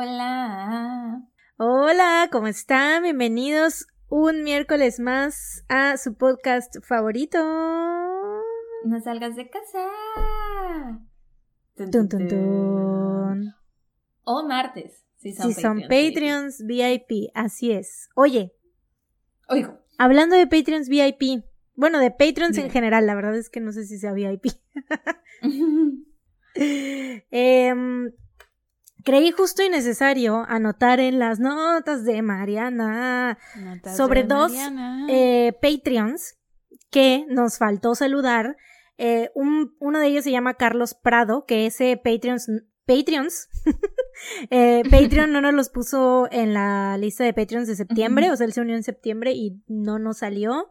Hola. Hola, ¿cómo están? Bienvenidos un miércoles más a su podcast favorito. No salgas de casa. Tun, tun, tun. O martes. Si son, Si son Patreons, Patreons VIP, así es. Oye, Oigo. hablando de Patreons VIP, bueno, de Patreons en general, la verdad es que no sé si sea VIP. Em, creí justo y necesario anotar en las notas de Mariana Notas Sobre de dos, Mariana. eh, Patreons que nos faltó saludar. Eh, un- uno de ellos se llama Carlos Prado, que ese Patreons, Patreons, eh, Patreon no nos los puso en la lista de Patreons de septiembre, o sea, él se unió en septiembre y no nos salió.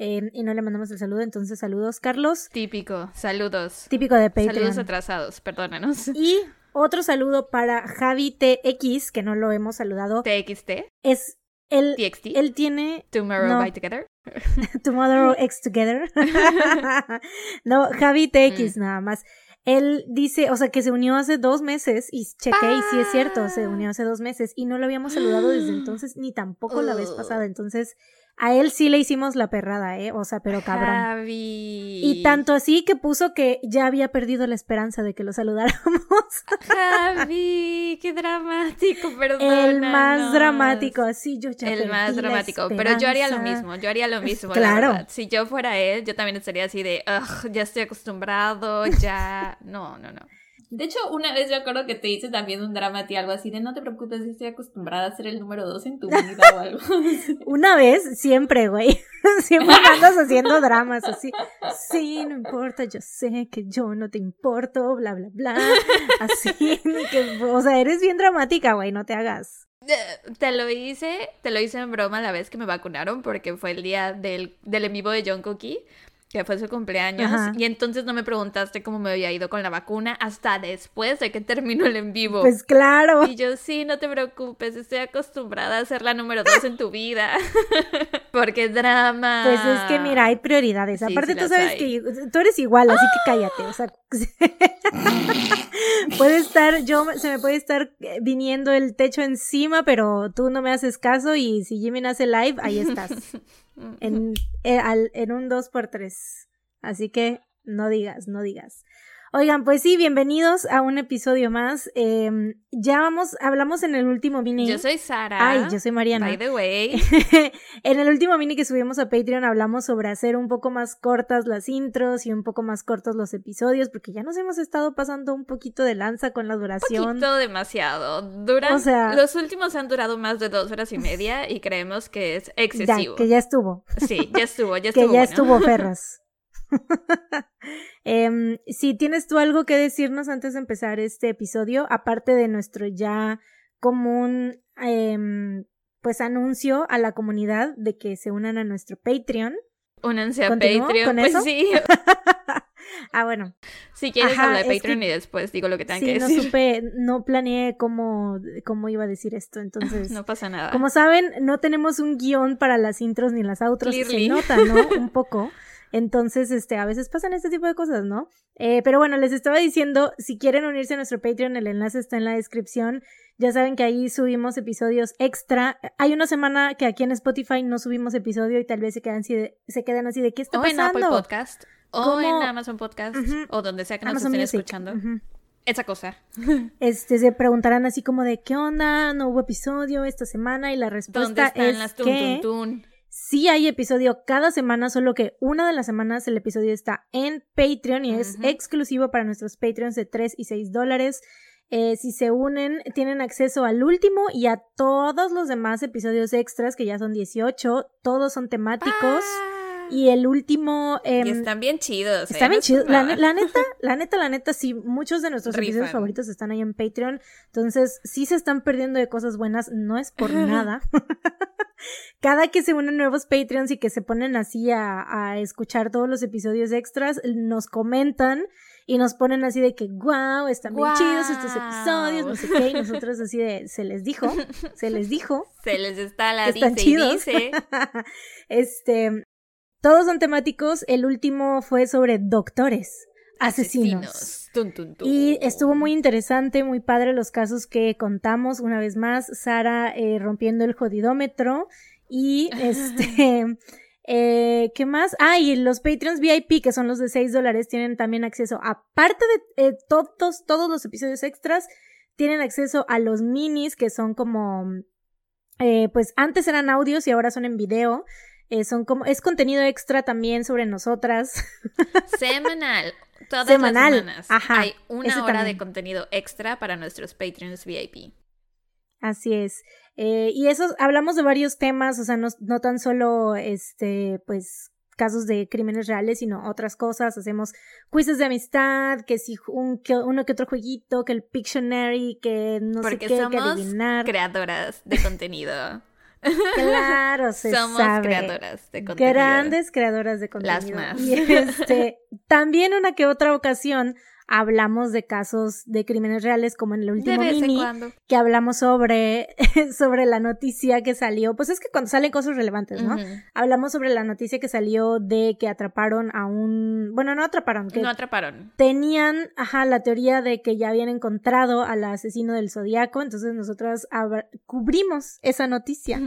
eh, y no le mandamos el saludo, entonces saludos, Carlos. Típico, saludos. Típico de Patreon. Saludos atrasados, perdónanos. Y otro saludo para Javi TX, que no lo hemos saludado. TXT, Es él, TXT, él tiene Tomorrow no. by Together. Tomorrow X Together. no, Javi TX Mm. nada más. Él dice, o sea, que se unió hace dos meses y chequé y sí es cierto, se Ah. unió hace dos meses y no lo habíamos saludado desde entonces ni tampoco la vez pasada. Entonces, a él sí le hicimos la perrada, ¿eh? O sea, pero cabrón. Javi. Y tanto así que puso que ya había perdido la esperanza de que lo saludáramos. Javi, qué dramático, perdón. El más dramático, así yo ya El más dramático, pero yo haría lo mismo, yo haría lo mismo, Claro. la. Si yo fuera él, yo también estaría así de, "Ugh, ya estoy acostumbrado, ya... No, no, no. De hecho, una vez yo acuerdo que te hice también un drama a ti, algo así de no te preocupes, yo estoy acostumbrada a ser el número dos en tu vida o algo. Una vez, siempre, güey. Siempre andas haciendo dramas así. Sí, no importa, yo sé que yo no te importo, bla, bla, bla. Así, que, o sea, eres bien dramática, güey, no te hagas. Eh, Te lo hice, te lo hice en broma la vez que me vacunaron porque fue el día del, del en vivo de John Cookie, que fue su cumpleaños, Ajá. y entonces no me preguntaste cómo me había ido con la vacuna hasta después de que terminó el en vivo. Pues claro. Y yo, sí, no te preocupes, estoy acostumbrada a ser la número dos en tu vida. Porque drama. Pues es que mira, hay prioridades. Sí, Aparte, sí tú sabes hay. que tú eres igual, así que cállate. O sea, puede estar, yo se me puede estar eh, viniendo el techo encima, pero tú no me haces caso y si Jimmy hace live, ahí estás. en, eh, al- en un 2x3. Así que no digas, no digas. Oigan, pues sí, bienvenidos a un episodio más. Eh, ya vamos, hablamos en el último mini. Yo soy Sara. Ay, yo soy Mariana. By the way. en el último mini que subimos a Patreon hablamos sobre hacer un poco más cortas las intros y un poco más cortos los episodios, porque ya nos hemos estado pasando un poquito de lanza con la duración. poquito demasiado. Duran, O sea- los últimos han durado más de dos horas y media y creemos que es Ya, excesivo. que ya estuvo. Sí, ya estuvo, ya que estuvo. ya bueno. estuvo Ferras. Em, si tienes tú algo que decirnos antes de empezar este episodio, aparte de nuestro ya común em, pues anuncio a la comunidad de que se unan a nuestro Patreon. Únanse a ¿Continúo Patreon. con pues eso? sí. ah, bueno. Si quieres Ajá, hablar de que- Patreon y después digo lo que tengan Sí, que no decir. supe, no planeé cómo, cómo iba a decir esto, entonces... No pasa nada. Como saben, no tenemos un guion para las intros ni las outros, Clearly. se nota, ¿no? Un poco. Entonces, este, a veces pasan este tipo de cosas, ¿no? Eh, pero bueno, les estaba diciendo, si quieren unirse a nuestro Patreon, el enlace está en la descripción. Ya saben que ahí subimos episodios extra. Hay una semana que aquí en Spotify no subimos episodio y tal vez se quedan así de, se quedan así de ¿qué está o en pasando? Apple Podcast. O ¿Cómo? en Amazon Podcast. O donde sea que nos Amazon estén Music. escuchando. Esa cosa. Este, se preguntarán así como de ¿qué onda? No hubo episodio esta semana y la ¿Dónde respuesta están es las tun, que tun, tun? Sí hay episodio cada semana, solo que una de las semanas el episodio está en Patreon y es exclusivo para nuestros Patreons de 3 y 6 dólares. Eh, si se unen, tienen acceso al último y a todos los demás episodios extras, que ya son 18. Todos son temáticos. Y el último... Y están bien chidos. ¿eh? bien No chido. es La, neta, la neta, la neta, sí, muchos de nuestros episodios Rifan. favoritos están ahí en Patreon. Entonces, sí se están perdiendo de cosas buenas, no es por nada. Cada que se unen nuevos Patreons y que se ponen así a, a escuchar todos los episodios extras, nos comentan y nos ponen así de que, wow, están bien chidos estos episodios, no sé qué, y nosotros así de, se les dijo, se les dijo. Se les está la que dice están y chidos. dice. este, todos son temáticos. El último fue sobre doctores. asesinos. Tun, tun, tun. Y estuvo muy interesante, muy padre los casos que contamos. Una vez más, Sara eh, rompiendo el jodidómetro. Y este. eh, ¿Qué más? Ah, y los Patreons VIP, que son los de 6 dólares, tienen también acceso, aparte de eh, todos, todos los episodios extras, tienen acceso a los minis, que son como. eh, pues antes eran audios y ahora son en video. Eh, son como. Es contenido extra también sobre nosotras. Semanal. Todas Semanal, las semanas ajá, hay una hora de contenido extra para nuestros Patreons VIP. Así es. Eh, y eso, hablamos de varios temas, o sea, no, no tan solo, este, pues, casos de crímenes reales, sino otras cosas. Hacemos quizzes de amistad, que si un, que uno que otro jueguito, que el Pictionary, que no sé Porque qué, que somos adivinar. creadoras de contenido. Claro, se somos sabe. creadoras de contenido. Grandes creadoras de Las contenido. más. Y este, también una que otra ocasión hablamos de casos de crímenes reales, como en el De último vez en mini, cuando. que hablamos sobre, sobre la noticia que salió. Pues es que cuando salen cosas relevantes, ¿no? Hablamos sobre la noticia que salió de que atraparon a un. Bueno, no atraparon, que No atraparon. tenían, ajá, la teoría de que ya habían encontrado al asesino del zodiaco. Entonces nosotras cubrimos esa noticia.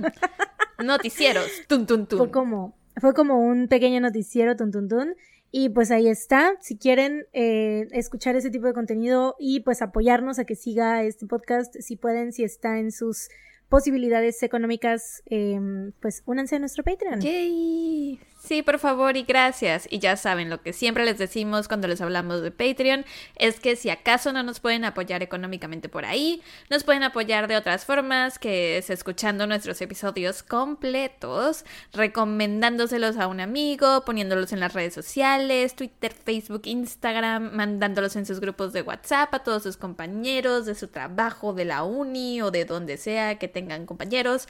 Noticieros. Tun. Fue como, fue como un pequeño noticiero, tun, tun, tun. Y pues ahí está. Si quieren eh, escuchar ese tipo de contenido y pues apoyarnos a que siga este podcast, si pueden, si está en sus posibilidades económicas, eh, pues únanse a nuestro Patreon. Sí, por favor y gracias. Y ya saben, lo que siempre les decimos cuando les hablamos de Patreon es que si acaso no nos pueden apoyar económicamente por ahí, nos pueden apoyar de otras formas, que es escuchando nuestros episodios completos, recomendándoselos a un amigo, poniéndolos en las redes sociales, Twitter, Facebook, Instagram, mandándolos en sus grupos de WhatsApp a todos sus compañeros de su trabajo, de la uni o de donde sea que tengan compañeros.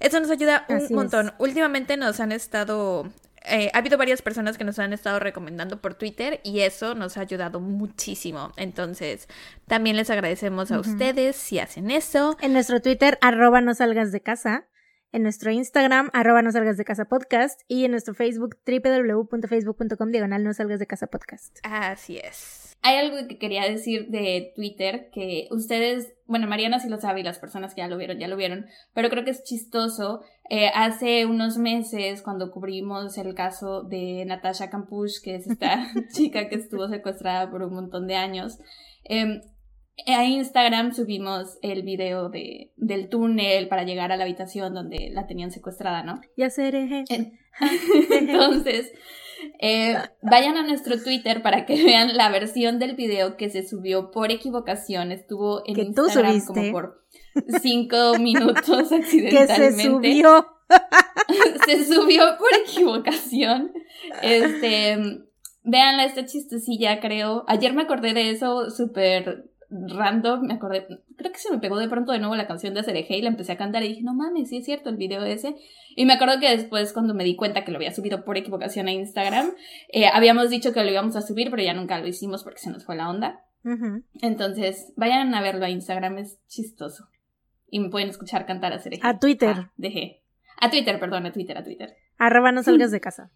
Eso nos ayuda un Así es. montón. Últimamente nos han estado... eh, ha habido varias personas que nos han estado recomendando por Twitter y eso nos ha ayudado muchísimo. Entonces, también les agradecemos a ustedes si hacen eso. En nuestro Twitter, arroba no salgas de casa. En nuestro Instagram, arroba no salgas de casa podcast. Y en nuestro Facebook, www.facebook.com, diagonal no salgas de casa podcast. Así es. Hay algo que quería decir de Twitter que ustedes, bueno, Mariana sí lo sabe y las personas que ya lo vieron, ya lo vieron, pero creo que es chistoso. Eh, hace unos meses, cuando cubrimos el caso de Natasha Kampusch, que es esta chica que estuvo secuestrada por un montón de años, eh, a Instagram subimos el video de, del túnel para llegar a la habitación donde la tenían secuestrada, ¿no? Ya seré. En- Entonces, eh, vayan a nuestro Twitter para que vean la versión del video que se subió por equivocación. Estuvo en Que tú Instagram como por cinco minutos que accidentalmente. se subió. se subió por equivocación. Este, véanla, esta chistosilla, creo. Ayer me acordé de eso súper random, me acordé, creo que se me pegó de pronto de nuevo la canción de Cereje y la empecé a cantar y dije, no mames, sí es cierto el video ese. Y me acuerdo que después cuando me di cuenta que lo había subido por equivocación a Instagram, eh, habíamos dicho que lo íbamos a subir, pero ya nunca lo hicimos porque se nos fue la onda. Entonces, vayan a verlo a Instagram, es chistoso. Y me pueden escuchar cantar a Cereje. A Twitter. Ah, dejé. A Twitter, perdón, a Twitter, a Twitter. Arroba no salgas de casa.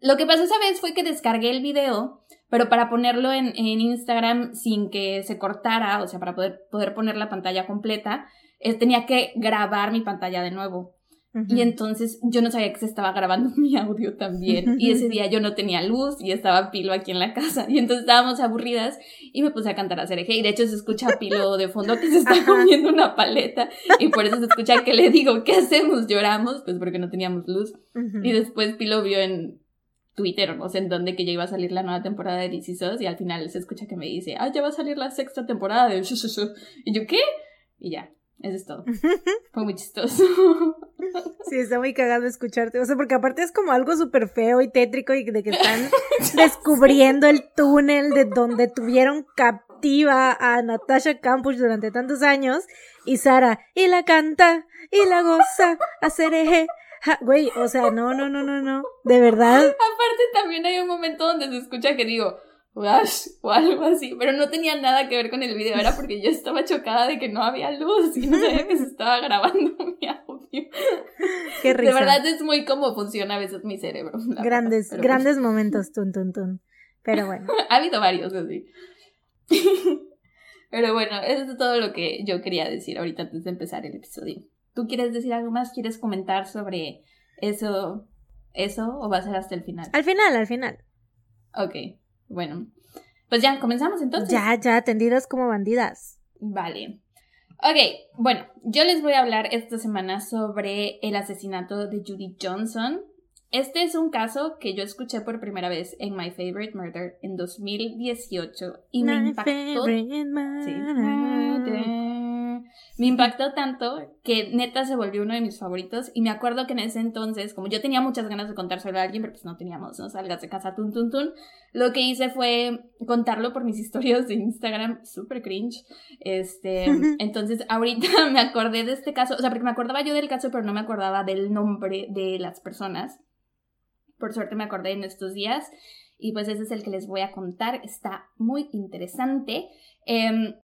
Lo que pasó esa vez fue que descargué el video, pero para ponerlo en, en Instagram sin que se cortara, o sea, para poder, poder poner la pantalla completa, eh, tenía que grabar mi pantalla de nuevo. Y entonces yo no sabía que se estaba grabando mi audio también. Y ese día yo no tenía luz y estaba Pilo aquí en la casa. Y entonces estábamos aburridas y me puse a cantar a Cereje. Y de hecho se escucha a Pilo de fondo que se está Ajá. comiendo una paleta. Y por eso se escucha que le digo, ¿qué hacemos? Lloramos, pues porque no teníamos luz. Y después Pilo vio en Twitter o no sé en dónde que ya iba a salir la nueva temporada de SOS y al final se escucha que me dice, ah, ya va a salir la sexta temporada de Shu, Shu, Shu". Y yo, ¿qué? Y ya, eso es todo. Fue muy chistoso. Sí, está muy cagado escucharte. O sea, porque aparte es como algo súper feo y tétrico y de que están descubriendo el túnel de donde tuvieron captiva a Natasha Campus durante tantos años. Y Sara, y la canta, y la goza, hacer eje. Ja, Güey, o sea, no, no, no, no, no. De verdad. Aparte también hay un momento donde se escucha que digo, Wash o algo así, pero no tenía nada que ver con el video, era porque yo estaba chocada de que no había luz y no sabía que se estaba grabando mi audio. Qué risa. De verdad es muy como funciona a veces mi cerebro. verdad, Grandes, grandes momentos, tun, tun, tun. Pero bueno. ha habido varios así. Pero bueno, eso es todo lo que yo quería decir ahorita antes de empezar el episodio. ¿Tú quieres decir algo más? ¿Quieres comentar sobre eso, eso o va a ser hasta el final? Al final, al final. Ok, bueno. Pues ya, comenzamos entonces. Ya, ya, tendidas como bandidas. Vale. Ok, bueno, yo les voy a hablar esta semana sobre el asesinato de Judy Johnson. Este es un caso que yo escuché por primera vez en My Favorite Murder en 2018 y me My impactó. favorite. Me impactó tanto que neta se volvió uno de mis favoritos. Y me acuerdo que en ese entonces, como yo tenía muchas ganas de contárselo a alguien, pero pues no teníamos, no salgas de casa, tun, tun, tun, lo que hice fue contarlo por mis historias de Instagram, súper cringe, este, entonces ahorita me acordé de este caso, o sea, porque me acordaba yo del caso, pero no me acordaba del nombre de las personas, por suerte me acordé en estos días. Y pues ese es el que les voy a contar, está muy interesante. Em,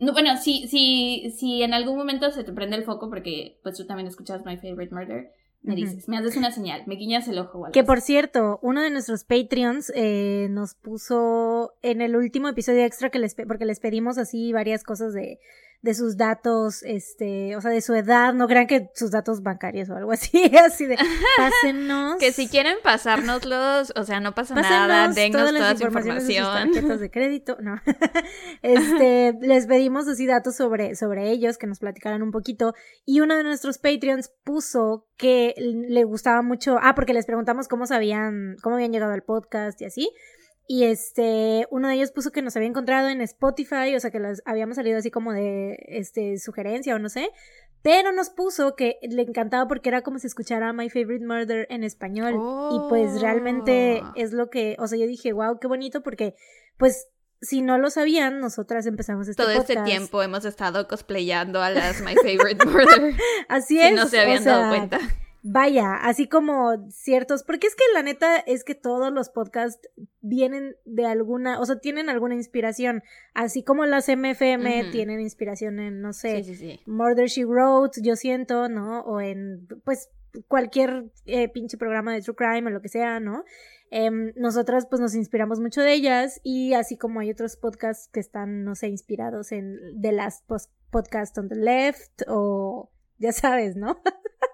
no, bueno, si, si, si en algún momento se te prende el foco, porque pues tú también escuchas My Favorite Murder, me dices, me haces una señal, me guiñas el ojo o algo Que así. por cierto, uno de nuestros Patreons eh, nos puso en el último episodio extra que les porque les pedimos así varias cosas de, de sus datos, este, o sea, de su edad, no crean que sus datos bancarios o algo así, así de pásennos. Que si quieren pasárnoslos, o sea, no pasa nada, Pásennos dennos todas toda las su informaciones de sus información. tarjetas de crédito, no. este, les pedimos así datos sobre, sobre ellos, que nos platicaran un poquito. Y uno de nuestros Patreons puso que le gustaba mucho, ah, porque les preguntamos cómo sabían, cómo habían llegado al podcast y así. Y este, uno de ellos puso que nos había encontrado en Spotify, o sea que las habíamos salido así como de este sugerencia o no sé. Pero nos puso que le encantaba porque era como si escuchara My Favorite Murder en español. Y pues realmente Oh. es lo que, o sea, yo dije, wow, qué bonito porque pues si no lo sabían, nosotras empezamos este Todo este tiempo hemos estado cosplayando a las My Favorite Murder. Así si es. no se o habían sea, dado cuenta. Vaya, así como ciertos, porque es que la neta es que todos los podcasts vienen de alguna, o sea, tienen alguna inspiración, así como las MFM Ujú. tienen inspiración en, no sé, Sí, sí, sí. Murder She Wrote, yo siento, ¿no? O en, pues, cualquier eh, pinche programa de True Crime o lo que sea, ¿no? Em, nosotras, pues, nos inspiramos mucho de ellas y así como hay otros podcasts que están, no sé, inspirados en The Last Post Podcast on the Left o, ya sabes, ¿no?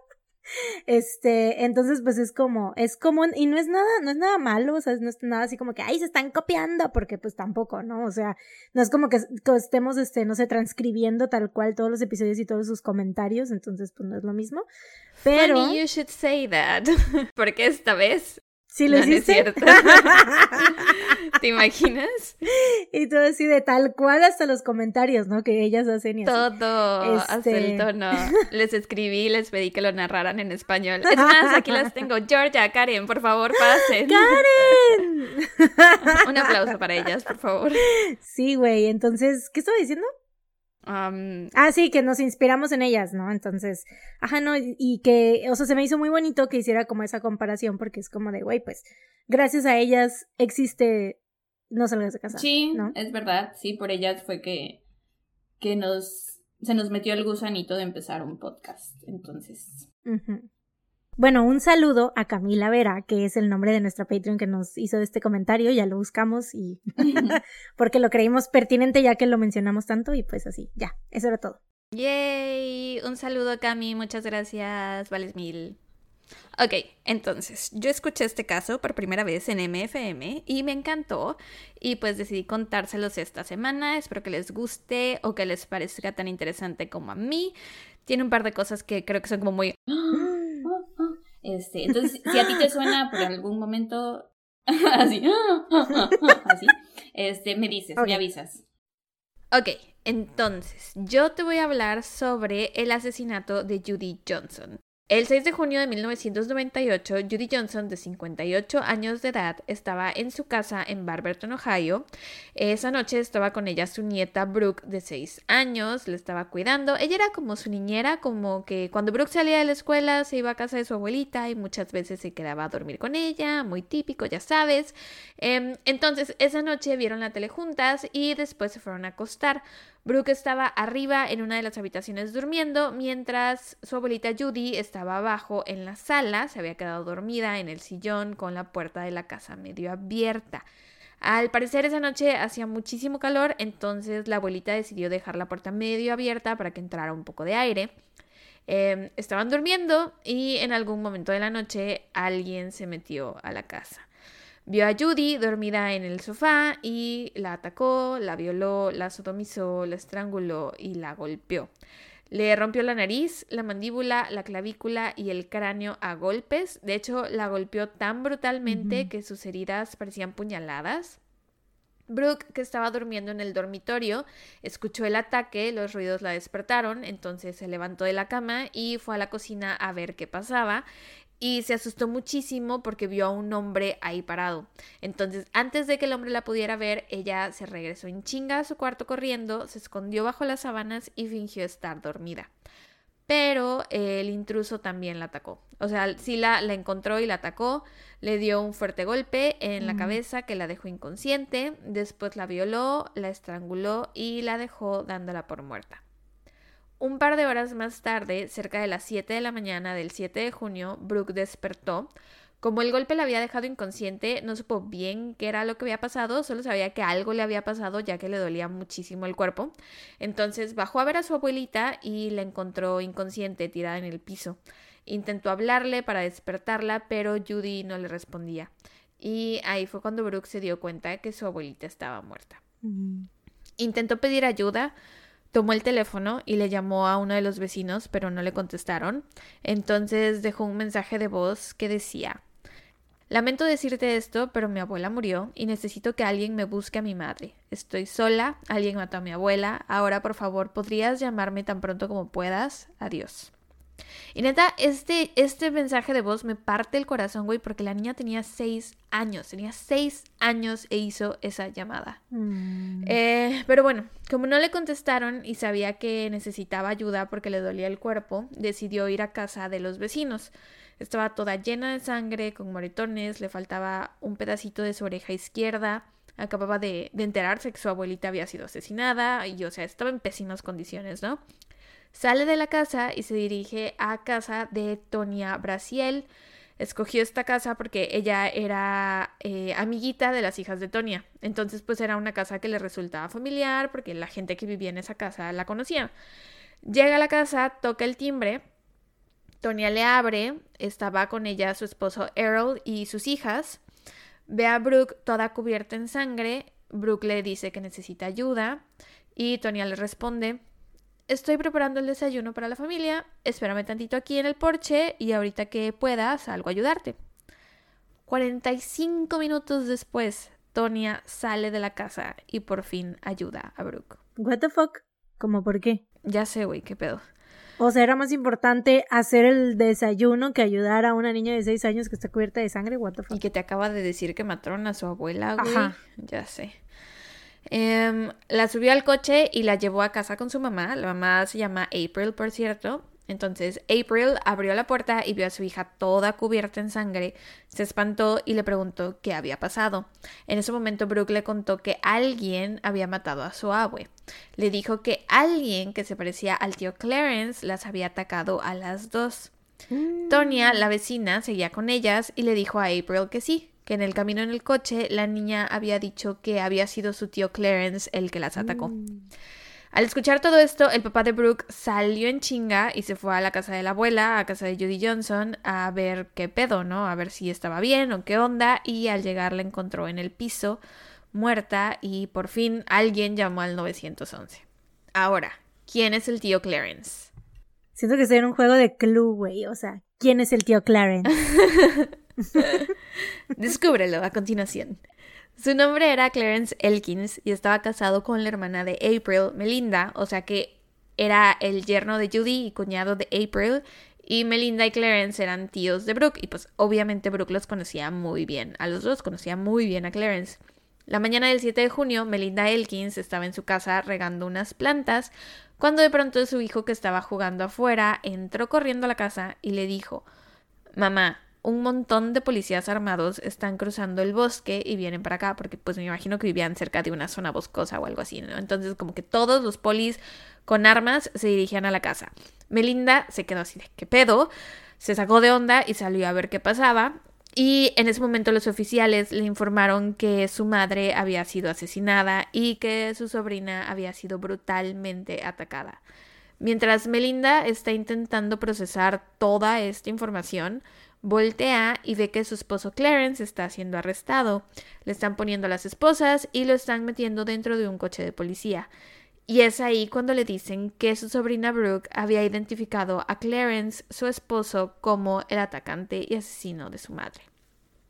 Este, entonces pues es como, es común y no es nada, no es nada malo, o sea, no es nada así como que, ay, se están copiando, porque pues tampoco, ¿no? O sea, no es como que, que estemos, este, no sé, transcribiendo tal cual todos los episodios y todos sus comentarios, entonces pues no es lo mismo. Pero, Funny you should say that. Porque esta vez ¿sí lo no, no es hiciste? cierto. ¿Te imaginas? y todo así de tal cual hasta los comentarios, ¿no? Que ellas hacen y. Todo hasta Este- el tono. Les escribí, les pedí que lo narraran en español. Es más, aquí las tengo. Georgia, Karen, por favor, pasen. ¡Karen! Un aplauso para ellas, por favor. Sí, güey, entonces, ¿qué estaba diciendo? Um, Ah, sí, que nos inspiramos en ellas, ¿no? Entonces, ajá, no, y, que, o sea, se me hizo muy bonito que hiciera como esa comparación, porque es como de, güey, pues, gracias a ellas existe No salgas de casa. Sí, ¿no? es verdad. Sí, por ellas fue que, que nos, se nos metió el gusanito de empezar un podcast. Entonces. Bueno, un saludo a Camila Vera, que es el nombre de nuestra Patreon que nos hizo este comentario, ya lo buscamos y porque lo creímos pertinente ya que lo mencionamos tanto y pues así, ya, eso era todo. Yay, un saludo Cami, muchas gracias, vales mil. Ok, entonces, yo escuché este caso por primera vez en MFM y me encantó y pues decidí contárselos esta semana, espero que les guste o que les parezca tan interesante como a mí. Tiene un par de cosas que creo que son como muy... este, entonces, si a ti te suena por algún momento así, así, este, me dices, me avisas. Ok, entonces, yo te voy a hablar sobre el asesinato de Judy Johnson. El 6 de junio de 1998, Judy Johnson, de 58 años de edad, estaba en su casa en Barberton, Ohio. Esa noche estaba con ella su nieta Brooke, de 6 años, le estaba cuidando. Ella era como su niñera, como que cuando Brooke salía de la escuela se iba a casa de su abuelita y muchas veces se quedaba a dormir con ella, muy típico, ya sabes. Em, entonces, esa noche vieron la tele juntas y después se fueron a acostar. Brooke estaba arriba en una de las habitaciones durmiendo, mientras su abuelita Judy estaba abajo en la sala, se había quedado dormida en el sillón con la puerta de la casa medio abierta. Al parecer esa noche hacía muchísimo calor, entonces la abuelita decidió dejar la puerta medio abierta para que entrara un poco de aire. Em, estaban durmiendo y en algún momento de la noche alguien se metió a la casa. Vio a Judy dormida en el sofá y la atacó, la violó, la sodomizó, la estranguló y la golpeó. Le rompió la nariz, la mandíbula, la clavícula y el cráneo a golpes. De hecho, la golpeó tan brutalmente que sus heridas parecían puñaladas. Brooke, que estaba durmiendo en el dormitorio, escuchó el ataque, los ruidos la despertaron, entonces se levantó de la cama y fue a la cocina a ver qué pasaba y se asustó muchísimo porque vio a un hombre ahí parado. Entonces, antes de que el hombre la pudiera ver, ella se regresó en chinga a su cuarto corriendo, se escondió bajo las sábanas y fingió estar dormida. Pero el intruso también la atacó. O sea, sí la, la encontró y la atacó, le dio un fuerte golpe en la cabeza que la dejó inconsciente, después la violó, la estranguló y la dejó dándola por muerta. Un par de horas más tarde, cerca de las 7 de la mañana del 7 de junio, Brooke despertó. Como el golpe la había dejado inconsciente, no supo bien qué era lo que había pasado, solo sabía que algo le había pasado ya que le dolía muchísimo el cuerpo. Entonces bajó a ver a su abuelita y la encontró inconsciente, tirada en el piso. Intentó hablarle para despertarla, pero Judy no le respondía. Y ahí fue cuando Brooke se dio cuenta de que su abuelita estaba muerta. Intentó pedir ayuda, tomó el teléfono y le llamó a uno de los vecinos, pero no le contestaron. Entonces dejó un mensaje de voz que decía Lamento decirte esto, pero mi abuela murió y necesito que alguien me busque a mi madre. Estoy sola, alguien mató a mi abuela. Ahora, por favor, ¿podrías llamarme tan pronto como puedas? Adiós. Y neta, este, este mensaje de voz me parte el corazón, güey, porque la niña tenía seis años, tenía seis años e hizo esa llamada. Mm. Eh, pero bueno, como no le contestaron y sabía que necesitaba ayuda porque le dolía el cuerpo, decidió ir a casa de los vecinos. Estaba toda llena de sangre, con moretones, le faltaba un pedacito de su oreja izquierda. Acababa de, de enterarse que su abuelita había sido asesinada y, o sea, estaba en pésimas condiciones, ¿no? Sale de la casa y se dirige a casa de Tonia Brasiel. Escogió esta casa porque ella era eh, amiguita de las hijas de Tonia. Entonces, pues era una casa que le resultaba familiar porque la gente que vivía en esa casa la conocía. Llega a la casa, toca el timbre. Tonia le abre. Estaba con ella su esposo Errol y sus hijas. Ve a Brooke toda cubierta en sangre. Brooke le dice que necesita ayuda. Y Tonia le responde estoy preparando el desayuno para la familia, espérame tantito aquí en el porche y ahorita que pueda salgo a ayudarte. 45 minutos después, Tonia sale de la casa y por fin ayuda a Brooke. What the fuck? ¿Cómo por qué? Ya sé, güey, qué pedo. O sea, era más importante hacer el desayuno que ayudar a una niña de 6 años que está cubierta de sangre, what the fuck. Y que te acaba de decir que mataron a su abuela, güey. Ajá. Ya sé. Em, la subió al coche y la llevó a casa con su mamá. La mamá se llama April, por cierto. Entonces April abrió la puerta y vio a su hija toda cubierta en sangre, se espantó y le preguntó qué había pasado. En ese momento Brooke le contó que alguien había matado a su abue. Le dijo que alguien que se parecía al tío Clarence las había atacado a las dos. Mm. Tonya, la vecina, seguía con ellas y le dijo a April que sí, que en el camino en el coche la niña había dicho que había sido su tío Clarence el que las atacó. Mm. Al escuchar todo esto, el papá de Brooke salió en chinga y se fue a la casa de la abuela, a casa de Judy Johnson, a ver qué pedo, ¿no? A ver si estaba bien o qué onda. Y al llegar la encontró en el piso, muerta, y por fin alguien llamó al 911. Ahora, ¿quién es el tío Clarence? Siento que estoy en un juego de clue, güey. O sea, ¿quién es el tío Clarence? Descúbrelo a continuación. Su nombre era Clarence Elkins y estaba casado con la hermana de April, Melinda, o sea que era el yerno de Judy y cuñado de April, y Melinda y Clarence eran tíos de Brooke, y pues obviamente Brooke los conocía muy bien, a los dos conocía muy bien a Clarence. La mañana del 7 de junio, Melinda Elkins estaba en su casa regando unas plantas, cuando de pronto su hijo que estaba jugando afuera entró corriendo a la casa y le dijo, Mamá, un montón de policías armados están cruzando el bosque y vienen para acá, porque pues me imagino que vivían cerca de una zona boscosa o algo así, ¿no? Entonces como que todos los polis con armas se dirigían a la casa. Melinda se quedó así de, ¿qué pedo? Se sacó de onda y salió a ver qué pasaba. Y en ese momento los oficiales le informaron que su madre había sido asesinada y que su sobrina había sido brutalmente atacada. Mientras Melinda está intentando procesar toda esta información, voltea y ve que su esposo Clarence está siendo arrestado. Le están poniendo las esposas y lo están metiendo dentro de un coche de policía. Y es ahí cuando le dicen que su sobrina Brooke había identificado a Clarence, su esposo, como el atacante y asesino de su madre.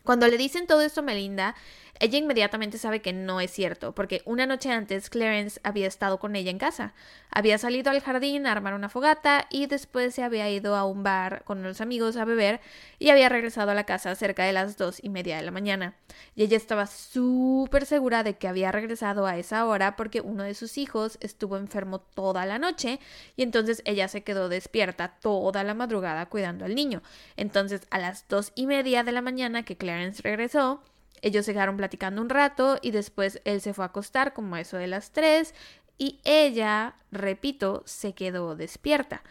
Cuando le dicen todo esto a Melinda, ella inmediatamente sabe que no es cierto, porque una noche antes Clarence había estado con ella en casa. Había salido al jardín a armar una fogata y después se había ido a un bar con unos amigos a beber y había regresado a la casa cerca de las dos y media de la mañana. Y ella estaba súper segura de que había regresado a esa hora porque uno de sus hijos estuvo enfermo toda la noche y entonces ella se quedó despierta toda la madrugada cuidando al niño. Entonces a las dos y media de la mañana que Clarence regresó, ellos se quedaron platicando un rato y después él se fue a acostar como eso de las tres y ella, repito, se quedó despierta.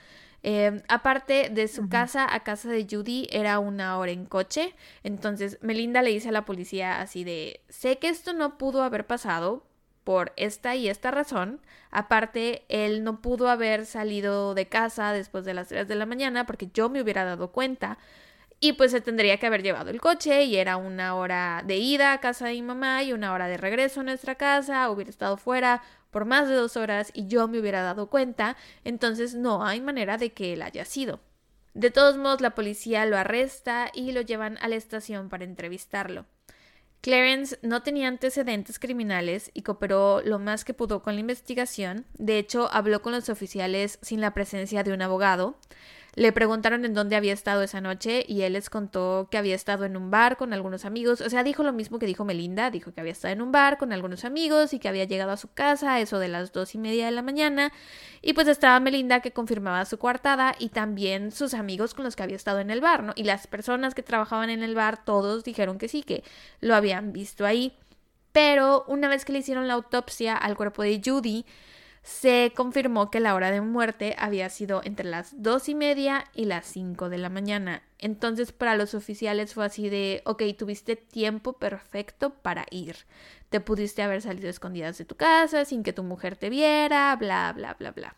Em, aparte de su casa a casa de Judy era una hora en coche, entonces Melinda le dice a la policía así de, sé que esto no pudo haber pasado por esta y esta razón. Aparte, él no pudo haber salido de casa después de las 3 de la mañana porque yo me hubiera dado cuenta. Y pues se tendría que haber llevado el coche y era una hora de ida a casa de mi mamá y una hora de regreso a nuestra casa, hubiera estado fuera por más de dos horas y yo me hubiera dado cuenta, entonces no hay manera de que él haya sido. De todos modos, la policía lo arresta y lo llevan a la estación para entrevistarlo. Clarence no tenía antecedentes criminales y cooperó lo más que pudo con la investigación. De hecho, habló con los oficiales sin la presencia de un abogado. Le preguntaron en dónde había estado esa noche y él les contó que había estado en un bar con algunos amigos. O sea, dijo lo mismo que dijo Melinda, dijo que había estado en un bar con algunos amigos y que había llegado a su casa eso de las dos y media de la mañana. Y pues estaba Melinda que confirmaba su coartada y también sus amigos con los que había estado en el bar, ¿no? Y las personas que trabajaban en el bar, todos dijeron que sí, que lo habían visto ahí. Pero una vez que le hicieron la autopsia al cuerpo de Judy, se confirmó que la hora de muerte había sido entre las dos y media y las cinco de la mañana. Entonces para los oficiales fue así de, ok, tuviste tiempo perfecto para ir. Te pudiste haber salido escondidas de tu casa sin que tu mujer te viera, bla, bla, bla, bla.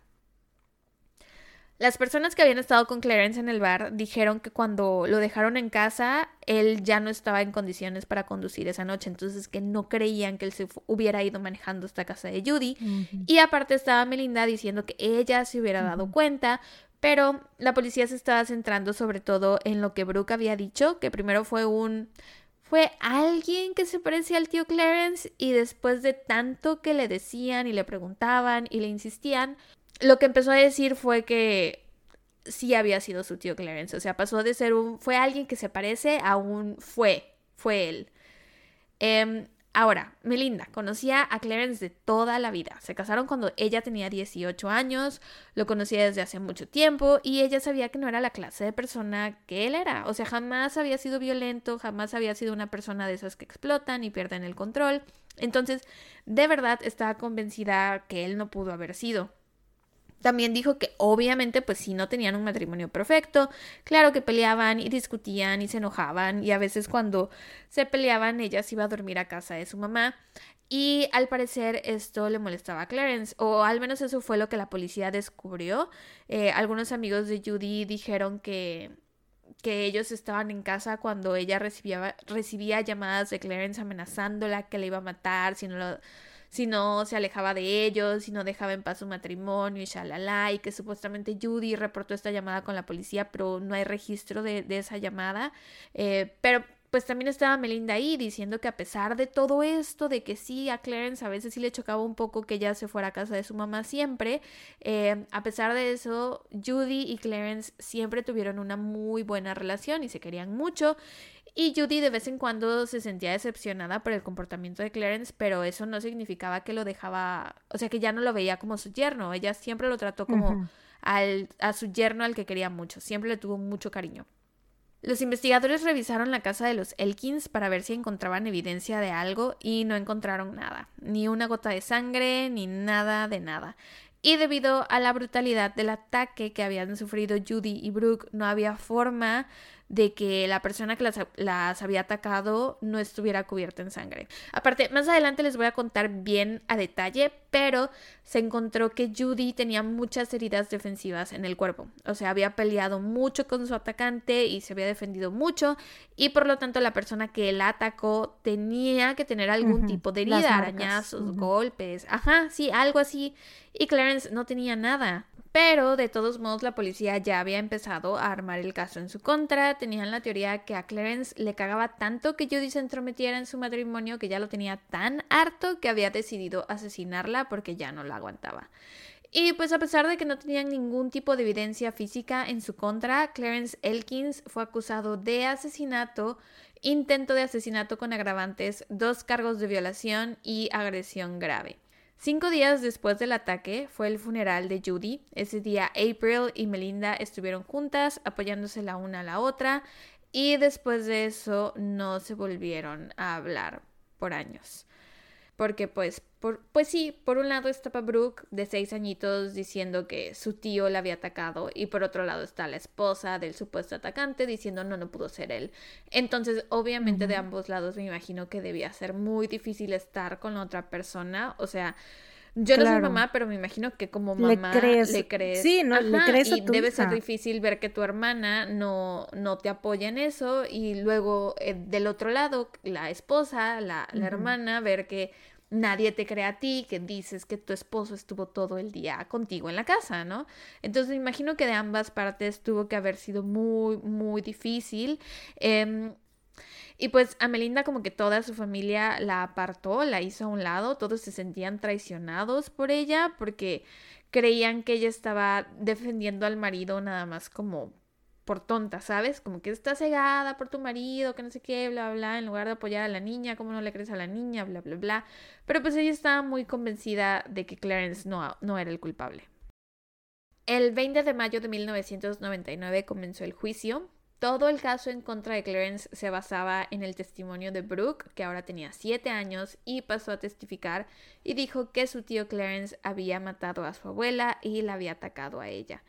Las personas que habían estado con Clarence en el bar dijeron que cuando lo dejaron en casa, él ya no estaba en condiciones para conducir esa noche, entonces que no creían que él se hubiera ido manejando esta casa de Judy. Y aparte estaba Melinda diciendo que ella se hubiera dado cuenta, pero la policía se estaba centrando sobre todo en lo que Brooke había dicho, que primero fue un fue alguien que se parecía al tío Clarence y después de tanto que le decían y le preguntaban y le insistían, lo que empezó a decir fue que sí había sido su tío Clarence. O sea, pasó de ser un. fue alguien que se parece a un. fue. fue él. Em, ahora, Melinda conocía a Clarence de toda la vida. Se casaron cuando ella tenía 18 años, lo conocía desde hace mucho tiempo y ella sabía que no era la clase de persona que él era. O sea, jamás había sido violento, jamás había sido una persona de esas que explotan y pierden el control. Entonces, de verdad estaba convencida que él no pudo haber sido. También dijo que obviamente pues si no tenían un matrimonio perfecto, claro que peleaban y discutían y se enojaban y a veces cuando se peleaban ella se iba a dormir a casa de su mamá y al parecer esto le molestaba a Clarence o al menos eso fue lo que la policía descubrió. Eh, algunos amigos de Judy dijeron que que ellos estaban en casa cuando ella recibía, recibía llamadas de Clarence amenazándola que le iba a matar si no lo si no se alejaba de ellos, si no dejaba en paz su matrimonio y shalala, y que supuestamente Judy reportó esta llamada con la policía, pero no hay registro de, esa llamada. Eh, pero pues también estaba Melinda ahí diciendo que a pesar de todo esto, de que sí, a Clarence a veces sí le chocaba un poco que ella se fuera a casa de su mamá siempre, eh, a pesar de eso, Judy y Clarence siempre tuvieron una muy buena relación y se querían mucho. Y Judy de vez en cuando se sentía decepcionada por el comportamiento de Clarence, pero eso no significaba que lo dejaba, o sea, que ya no lo veía como su yerno. Ella siempre lo trató como al, a su yerno al que quería mucho, siempre le tuvo mucho cariño. Los investigadores revisaron la casa de los Elkins para ver si encontraban evidencia de algo y no encontraron nada, ni una gota de sangre, ni nada de nada. Y debido a la brutalidad del ataque que habían sufrido Judy y Brooke, no había forma de que la persona que las, había atacado no estuviera cubierta en sangre. Aparte, más adelante les voy a contar bien a detalle, pero se encontró que Judy tenía muchas heridas defensivas en el cuerpo. O sea, había peleado mucho con su atacante y se había defendido mucho y por lo tanto la persona que la atacó tenía que tener algún tipo de herida, arañazos, golpes, ajá, sí, algo así. Y Clarence no tenía nada. Pero de todos modos la policía ya había empezado a armar el caso en su contra. Tenían la teoría que a Clarence le cagaba tanto que Judy se entrometiera en su matrimonio que ya lo tenía tan harto que había decidido asesinarla porque ya no la aguantaba. Y pues a pesar de que no tenían ningún tipo de evidencia física en su contra, Clarence Elkins fue acusado de asesinato, intento de asesinato con agravantes, dos cargos de violación y agresión grave. Cinco días después del ataque fue el funeral de Judy. Ese día April y Melinda estuvieron juntas, apoyándose la una a la otra, y después de eso no se volvieron a hablar por años. Porque pues, por, pues sí, por un lado estaba Brooke de seis añitos diciendo que su tío la había atacado y por otro lado está la esposa del supuesto atacante diciendo no, no pudo ser él. Entonces, obviamente de ambos lados me imagino que debía ser muy difícil estar con la otra persona. O sea, yo no soy mamá, pero me imagino que como mamá le crees. Le crees sí, no, le crees y debe ser difícil ver que tu hermana no, no te apoya en eso y luego eh, del otro lado, la esposa, la, la hermana, ver que nadie te cree a ti, que dices que tu esposo estuvo todo el día contigo en la casa, ¿no? Entonces me imagino que de ambas partes tuvo que haber sido muy, muy difícil. Em, y pues a Melinda como que toda su familia la apartó, la hizo a un lado, todos se sentían traicionados por ella porque creían que ella estaba defendiendo al marido nada más como por tonta, ¿sabes? Como que está cegada por tu marido, que no sé qué, bla, bla, en lugar de apoyar a la niña, ¿cómo no le crees a la niña? Bla, bla, bla. Pero pues ella estaba muy convencida de que Clarence no, no era el culpable. El 20 de mayo de 1999 comenzó el juicio. Todo el caso en contra de Clarence se basaba en el testimonio de Brooke, que ahora tenía 7 años y pasó a testificar y dijo que su tío Clarence había matado a su abuela y la había atacado a ella.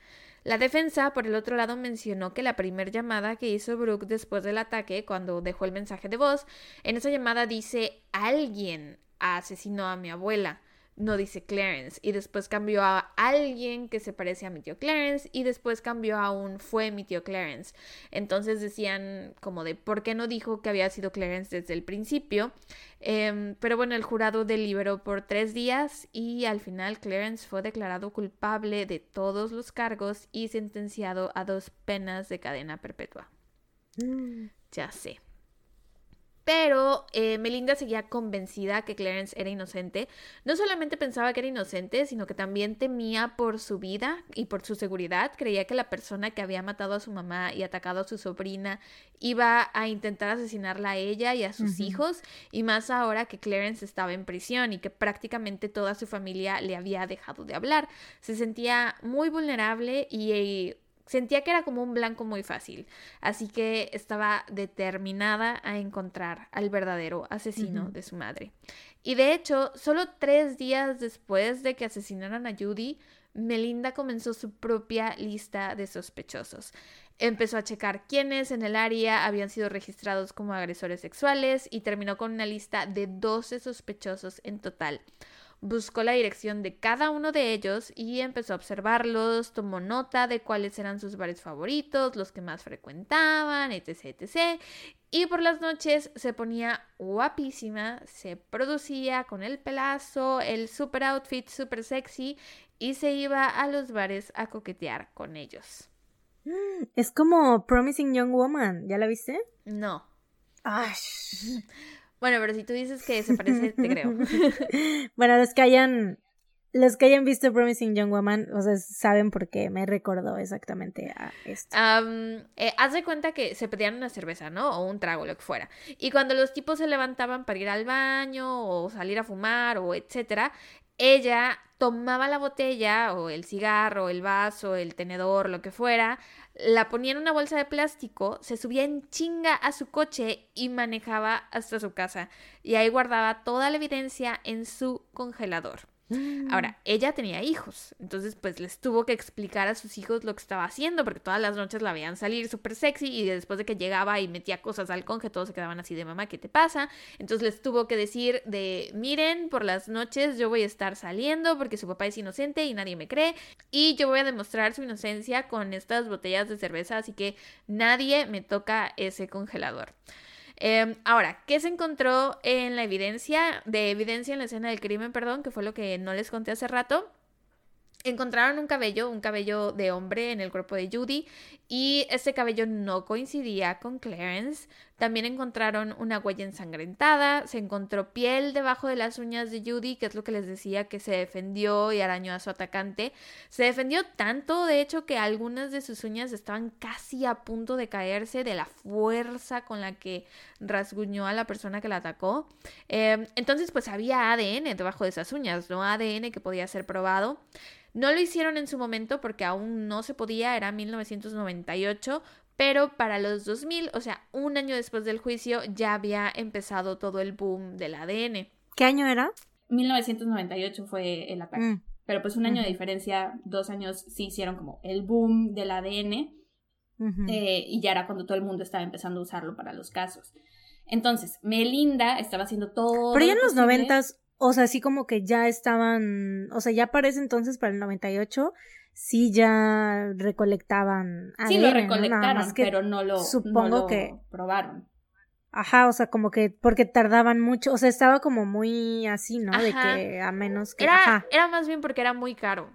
La defensa, por el otro lado, mencionó que la primera llamada que hizo Brooke después del ataque, cuando dejó el mensaje de voz, en esa llamada dice alguien asesinó a mi abuela no dice Clarence. Y después cambió a alguien que se parece a mi tío Clarence. Y después cambió a un fue mi tío Clarence. Entonces decían como de por qué no dijo que había sido Clarence desde el principio. Em, pero bueno, el jurado deliberó por tres días y al final Clarence fue declarado culpable de todos los cargos y sentenciado a dos penas de cadena perpetua. Mm. Ya sé. Pero eh, Melinda seguía convencida que Clarence era inocente. No solamente pensaba que era inocente, sino que también temía por su vida y por su seguridad. Creía que la persona que había matado a su mamá y atacado a su sobrina iba a intentar asesinarla a ella y a sus hijos. Y más ahora que Clarence estaba en prisión y que prácticamente toda su familia le había dejado de hablar. Se sentía muy vulnerable y Sentía que era como un blanco muy fácil, así que estaba determinada a encontrar al verdadero asesino de su madre. Y de hecho, solo tres días después de que asesinaran a Judy, Melinda comenzó su propia lista de sospechosos. Empezó a checar quiénes en el área habían sido registrados como agresores sexuales y terminó con una lista de 12 sospechosos en total buscó la dirección de cada uno de ellos y empezó a observarlos, tomó nota de cuáles eran sus bares favoritos, los que más frecuentaban, etc, etc. Y por las noches se ponía guapísima, se producía con el pelazo, el super outfit super sexy y se iba a los bares a coquetear con ellos. Es como Promising Young Woman, ¿ya la viste? No. Ay. Bueno, pero si tú dices que se parece, te creo. bueno, los que hayan los que hayan visto Promising Young Woman, o sea, saben por qué me recordó exactamente a esto. eh, haz de cuenta que se pedían una cerveza, ¿no? O un trago, lo que fuera. Y cuando los tipos se levantaban para ir al baño o salir a fumar o etcétera, ella tomaba la botella o el cigarro, el vaso, el tenedor, lo que fuera, la ponía en una bolsa de plástico, se subía en chinga a su coche y manejaba hasta su casa. Y ahí guardaba toda la evidencia en su congelador. Mm. Ahora, ella tenía hijos, entonces pues les tuvo que explicar a sus hijos lo que estaba haciendo, porque todas las noches la veían salir súper sexy y después de que llegaba y metía cosas al conge, todos se quedaban así de mamá, ¿qué te pasa? Entonces les tuvo que decir de, miren, por las noches yo voy a estar saliendo porque su papá es inocente y nadie me cree y yo voy a demostrar su inocencia con estas botellas de cerveza, así que nadie me toca ese congelador. Em, ahora, ¿qué se encontró en la evidencia? De evidencia en la escena del crimen, perdón, que fue lo que no les conté hace rato. Encontraron un cabello, un cabello de hombre en el cuerpo de Judy y ese cabello no coincidía con Clarence. También encontraron una huella ensangrentada, se encontró piel debajo de las uñas de Judy, que es lo que les decía que se defendió y arañó a su atacante. Se defendió tanto, de hecho, que algunas de sus uñas estaban casi a punto de caerse de la fuerza con la que rasguñó a la persona que la atacó. Em, entonces, pues había ADN debajo de esas uñas, ¿no? ADN que podía ser probado. No lo hicieron en su momento porque aún no se podía, era 1998, pero para los 2000, o sea, un año después del juicio, ya había empezado todo el boom del ADN. ¿Qué año era? 1998 fue el ataque. Mm. Pero pues un año de diferencia, dos años sí hicieron como el boom del ADN. Eh, y ya era cuando todo el mundo estaba empezando a usarlo para los casos. Entonces, Melinda estaba haciendo todo. Pero ya en los noventas o sea, sí como que ya estaban, o sea, ya para ese entonces, para el 98, sí ya recolectaban ADN, Sí, lo recolectaron, pero no lo, supongo que probaron. Ajá, o sea, como que porque tardaban mucho, o sea, estaba como muy así, ¿no? De que a menos que... Era, era más bien porque era muy caro.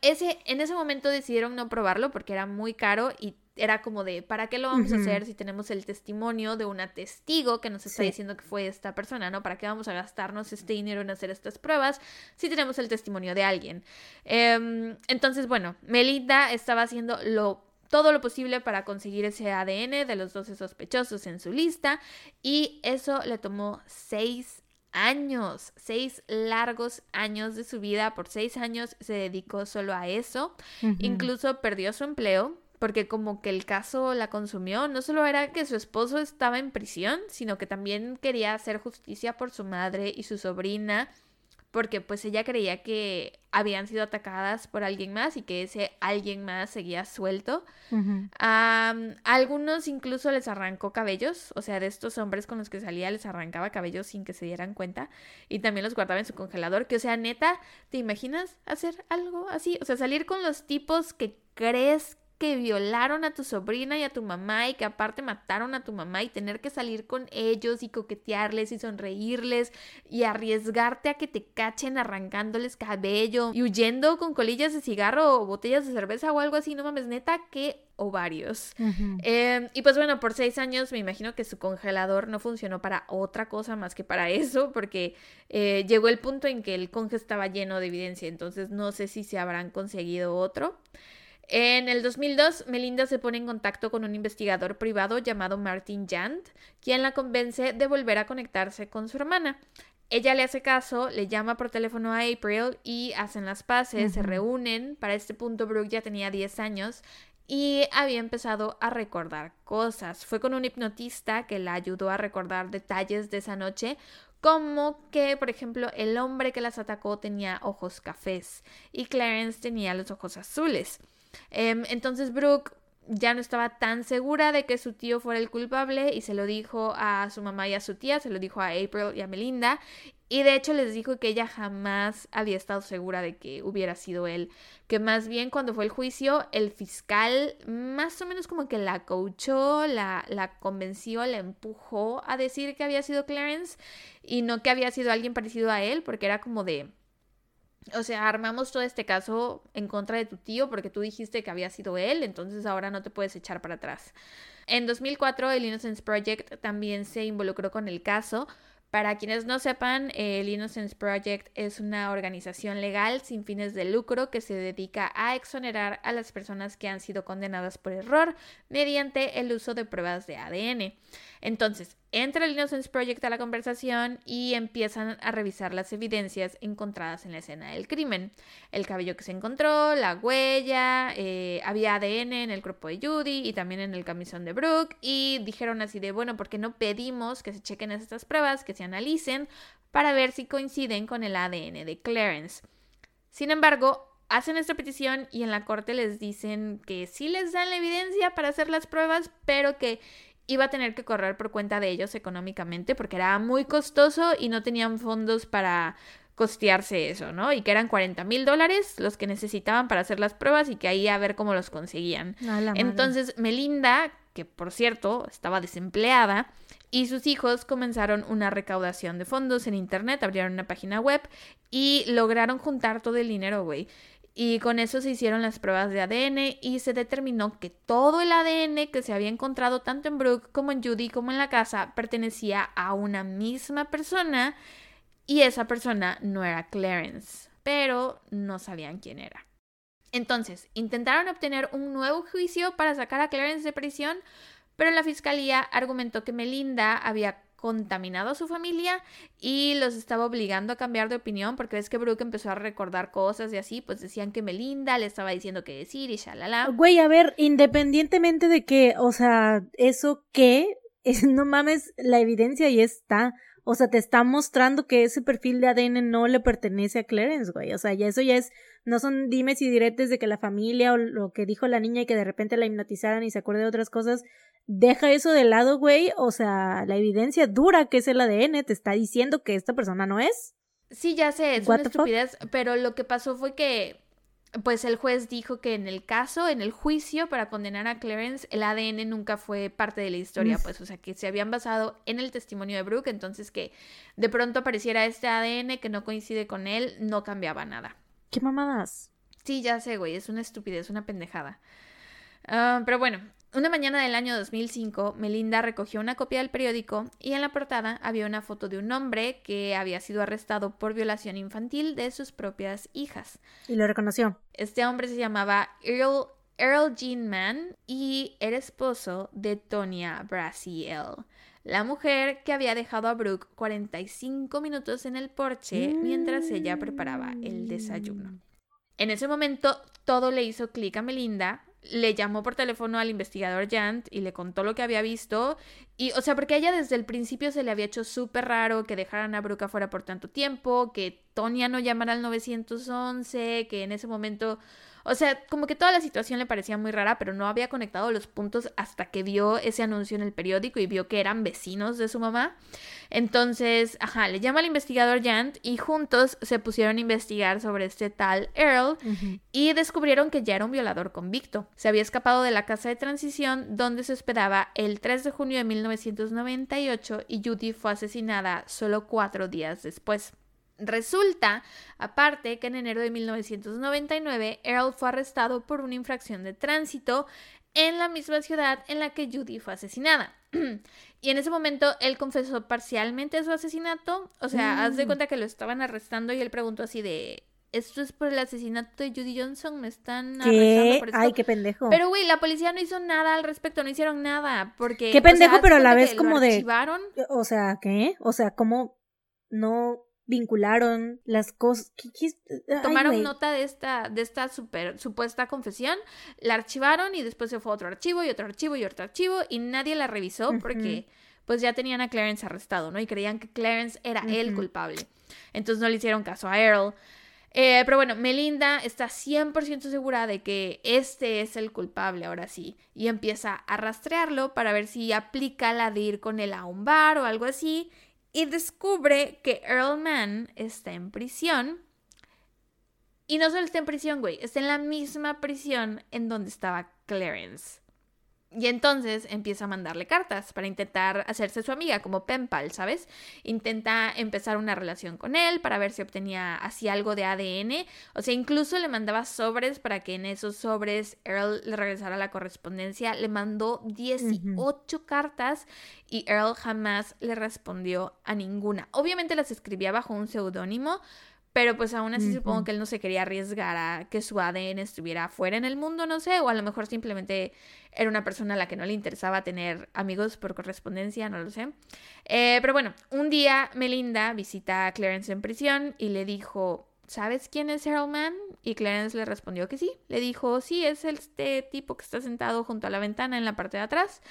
Ese, en ese momento decidieron no probarlo porque era muy caro y era como de, ¿para qué lo vamos a hacer si tenemos el testimonio de una testigo que nos está diciendo que fue esta persona, ¿no? ¿Para qué vamos a gastarnos este dinero en hacer estas pruebas si tenemos el testimonio de alguien? Em, entonces, bueno, Melinda estaba haciendo lo todo lo posible para conseguir ese ADN de los 12 sospechosos en su lista y eso le tomó seis años, seis largos años de su vida, por seis años se dedicó solo a eso, incluso perdió su empleo, porque como que el caso la consumió, no solo era que su esposo estaba en prisión, sino que también quería hacer justicia por su madre y su sobrina, porque pues ella creía que habían sido atacadas por alguien más y que ese alguien más seguía suelto. a algunos incluso les arrancó cabellos, o sea, de estos hombres con los que salía les arrancaba cabellos sin que se dieran cuenta y también los guardaba en su congelador, que o sea, neta, ¿te imaginas hacer algo así? O sea, salir con los tipos que crees que violaron a tu sobrina y a tu mamá y que aparte mataron a tu mamá y tener que salir con ellos y coquetearles y sonreírles y arriesgarte a que te cachen arrancándoles cabello y huyendo con colillas de cigarro o botellas de cerveza o algo así, no mames, neta, que ovarios. Em, y pues bueno, por seis años me imagino que su congelador no funcionó para otra cosa más que para eso, porque eh, llegó el punto en que el conge estaba lleno de evidencia, entonces no sé si se habrán conseguido otro. En el 2002, Melinda se pone en contacto con un investigador privado llamado Martin Jant, quien la convence de volver a conectarse con su hermana. Ella le hace caso, le llama por teléfono a April y hacen las paces, se reúnen. Para este punto, Brooke ya tenía 10 años y había empezado a recordar cosas. Fue con un hipnotista que la ayudó a recordar detalles de esa noche, como que, por ejemplo, el hombre que las atacó tenía ojos cafés y Clarence tenía los ojos azules. Em, entonces Brooke ya no estaba tan segura de que su tío fuera el culpable y se lo dijo a su mamá y a su tía, se lo dijo a April y a Melinda. Y de hecho les dijo que ella jamás había estado segura de que hubiera sido él, que más bien cuando fue el juicio el fiscal más o menos como que la coachó, la, la convenció, la empujó a decir que había sido Clarence y no que había sido alguien parecido a él porque era como de o sea, armamos todo este caso en contra de tu tío porque tú dijiste que había sido él, entonces ahora no te puedes echar para atrás. En 2004, el Innocence Project también se involucró con el caso. Para quienes no sepan, el Innocence Project es una organización legal sin fines de lucro que se dedica a exonerar a las personas que han sido condenadas por error mediante el uso de pruebas de ADN. Entonces, entra el Innocence Project a la conversación y empiezan a revisar las evidencias encontradas en la escena del crimen. El cabello que se encontró, la huella, eh, había ADN en el cuerpo de Judy y también en el camisón de Brooke y dijeron así de, bueno, ¿por qué no pedimos que se chequen estas pruebas, que se analicen para ver si coinciden con el ADN de Clarence? Sin embargo, hacen esta petición y en la corte les dicen que sí les dan la evidencia para hacer las pruebas, pero que iba a tener que correr por cuenta de ellos económicamente porque era muy costoso y no tenían fondos para costearse eso, ¿no? Y que eran 40 mil dólares los que necesitaban para hacer las pruebas y que ahí a ver cómo los conseguían. Entonces Melinda, que por cierto estaba desempleada, y sus hijos comenzaron una recaudación de fondos en internet, abrieron una página web y lograron juntar todo el dinero, güey. Y con eso se hicieron las pruebas de ADN y se determinó que todo el ADN que se había encontrado tanto en Brooke como en Judy como en la casa pertenecía a una misma persona y esa persona no era Clarence, pero no sabían quién era. Entonces, intentaron obtener un nuevo juicio para sacar a Clarence de prisión, pero la fiscalía argumentó que Melinda había contaminado a su familia y los estaba obligando a cambiar de opinión porque ves que Brooke empezó a recordar cosas y así, pues decían que Melinda le estaba diciendo qué decir y shalala. Güey, a ver, independientemente de que, o sea, eso qué, es, no mames, la evidencia ahí está. O sea, te está mostrando que ese perfil de ADN no le pertenece a Clarence, güey. O sea, ya eso ya es, no son dimes y diretes de que la familia o lo que dijo la niña y que de repente la hipnotizaran y se acuerde de otras cosas. Deja eso de lado, güey. O sea, la evidencia dura que es el ADN te está diciendo que esta persona no es. Sí, ya sé, es una estupidez, pero lo que pasó fue que pues el juez dijo que en el caso, en el juicio para condenar a Clarence, el ADN nunca fue parte de la historia, pues, o sea, que se habían basado en el testimonio de Brooke, entonces que de pronto apareciera este ADN que no coincide con él, no cambiaba nada. ¿Qué mamadas? Sí, ya sé, güey, es una estupidez, una pendejada. Ah, pero bueno, una mañana del año 2005, Melinda recogió una copia del periódico y en la portada había una foto de un hombre que había sido arrestado por violación infantil de sus propias hijas. Y lo reconoció. Este hombre se llamaba Earl, Earl Jean Mann y era esposo de Tonya Brasiel, la mujer que había dejado a Brooke 45 minutos en el porche mientras ella preparaba el desayuno. En ese momento todo le hizo clic a Melinda le llamó por teléfono al investigador Jant y le contó lo que había visto. Y, o sea, porque a ella desde el principio se le había hecho súper raro que dejaran a Brooke fuera por tanto tiempo, que Tonya no llamara al 911, que en ese momento o sea, como que toda la situación le parecía muy rara, pero no había conectado los puntos hasta que vio ese anuncio en el periódico y vio que eran vecinos de su mamá. Entonces, ajá, le llama al investigador Jant y juntos se pusieron a investigar sobre este tal Earl y descubrieron que ya era un violador convicto. Se había escapado de la casa de transición donde se hospedaba el 3 de junio de 1998 y Judy fue asesinada solo cuatro días después. Resulta, aparte, que en enero de 1999 Earl fue arrestado por una infracción de tránsito en la misma ciudad en la que Judy fue asesinada. y en ese momento él confesó parcialmente su asesinato. O sea, haz de mm. cuenta que lo estaban arrestando y él preguntó así de... Esto es por el asesinato de Judy Johnson, me están arrestando por esto. Ay, qué pendejo. Pero güey, la policía no hizo nada al respecto, no hicieron nada, porque Qué pendejo, pero a la vez como de O sea, ¿qué? O sea, ¿cómo no vincularon las cosas. Tomaron nota de esta, de esta super, supuesta confesión, la archivaron y después se fue a otro archivo y otro archivo y otro archivo y nadie la revisó porque pues ya tenían a Clarence arrestado, ¿no? Y creían que Clarence era el culpable. Entonces no le hicieron caso a Earl. Eh, pero bueno, Melinda está 100% segura de que este es el culpable ahora sí y empieza a rastrearlo para ver si aplica la de ir con él a un bar o algo así y descubre que Earl Mann está en prisión. Y no solo está en prisión, güey, está en la misma prisión en donde estaba Clarence. Y entonces empieza a mandarle cartas para intentar hacerse su amiga, como penpal, ¿sabes? Intenta empezar una relación con él para ver si obtenía así algo de ADN. O sea, incluso le mandaba sobres para que en esos sobres Earl le regresara la correspondencia. Le mandó 18 cartas y Earl jamás le respondió a ninguna. Obviamente las escribía bajo un seudónimo, pero pues aún así supongo que él no se quería arriesgar a que su ADN estuviera afuera en el mundo, no sé, o a lo mejor simplemente era una persona a la que no le interesaba tener amigos por correspondencia, no lo sé. Eh, pero bueno, un día Melinda visita a Clarence en prisión y le dijo, ¿sabes quién es Harold Mann? Y Clarence le respondió que sí. Le dijo, sí, es este tipo que está sentado junto a la ventana en la parte de atrás.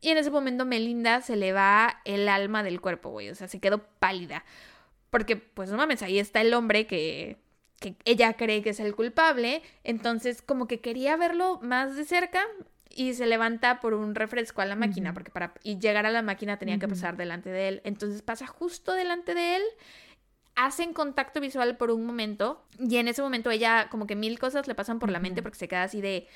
Y en ese momento Melinda se le va el alma del cuerpo, güey. O sea, se quedó pálida. Porque, pues no mames, ahí está el hombre que, que ella cree que es el culpable. Entonces, como que quería verlo más de cerca y se levanta por un refresco a la máquina, porque para y llegar a la máquina tenía que pasar delante de él. Entonces pasa justo delante de él, hacen contacto visual por un momento y en ese momento ella como que mil cosas le pasan por la mente porque se queda así de,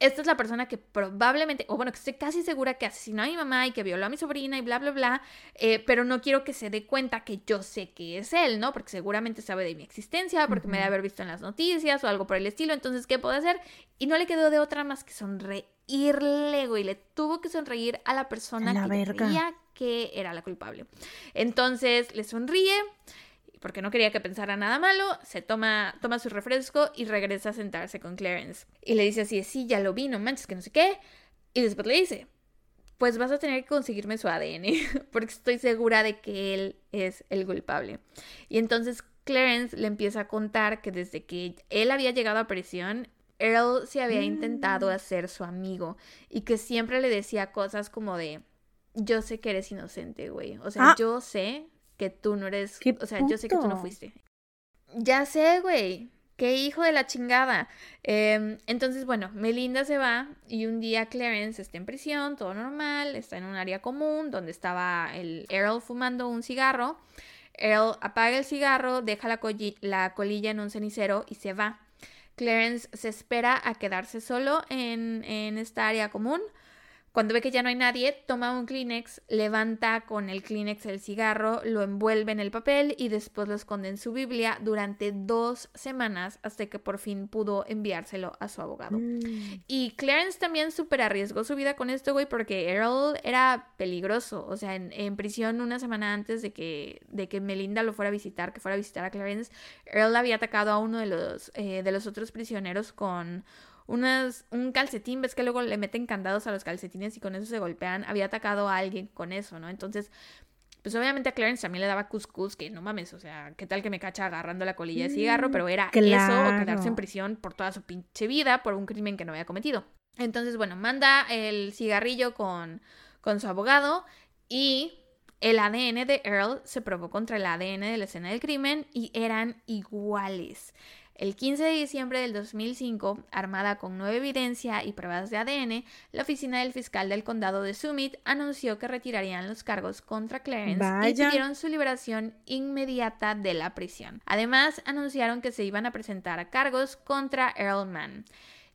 esta es la persona que probablemente, o bueno, que estoy casi segura que asesinó a mi mamá y que violó a mi sobrina y bla, bla, bla, eh, pero no quiero que se dé cuenta que yo sé que es él, ¿no? Porque seguramente sabe de mi existencia, porque me debe haber visto en las noticias o algo por el estilo, entonces, ¿qué puedo hacer? Y no le quedó de otra más que sonreírle, güey, le tuvo que sonreír a la persona que creía que era la culpable. Entonces, le sonríe porque no quería que pensara nada malo, se toma, toma su refresco y regresa a sentarse con Clarence. Y le dice así, sí, ya lo vi, no manches, que no sé qué. Y después le dice, pues vas a tener que conseguirme su ADN, porque estoy segura de que él es el culpable. Y entonces Clarence le empieza a contar que desde que él había llegado a prisión, Earl se había intentado mm. hacer su amigo y que siempre le decía cosas como de, yo sé que eres inocente, güey. O sea, ah. yo sé que tú no eres, o sea, yo sé que tú no fuiste. Ya sé, güey. Qué hijo de la chingada. Em, entonces, bueno, Melinda se va y un día Clarence está en prisión, todo normal, está en un área común donde estaba el Earl fumando un cigarro. Earl apaga el cigarro, deja la, la colilla en un cenicero y se va. Clarence se espera a quedarse solo en, en esta área común cuando ve que ya no hay nadie, toma un Kleenex, levanta con el Kleenex el cigarro, lo envuelve en el papel y después lo esconde en su Biblia durante dos semanas hasta que por fin pudo enviárselo a su abogado. Mm. Y Clarence también súper arriesgó su vida con esto, güey, porque Earl era peligroso. O sea, en, prisión una semana antes de que, de que Melinda lo fuera a visitar, que fuera a visitar a Clarence, Earl había atacado a uno de los, eh, de los otros prisioneros con unas, un calcetín, ves que luego le meten candados a los calcetines y con eso se golpean, había atacado a alguien con eso, ¿no? Entonces, pues obviamente a Clarence también le daba cuscús, que no mames, o sea, qué tal que me cacha agarrando la colilla de cigarro, mm, pero era eso o quedarse en prisión por toda su pinche vida por un crimen que no había cometido. Entonces, bueno, manda el cigarrillo con, con su abogado y el ADN de Earl se probó contra el ADN de la escena del crimen y eran iguales. El 15 de diciembre del 2005, armada con nueva evidencia y pruebas de ADN, la oficina del fiscal del condado de Summit anunció que retirarían los cargos contra Clarence y pidieron su liberación inmediata de la prisión. Además, anunciaron que se iban a presentar cargos contra Earl Mann.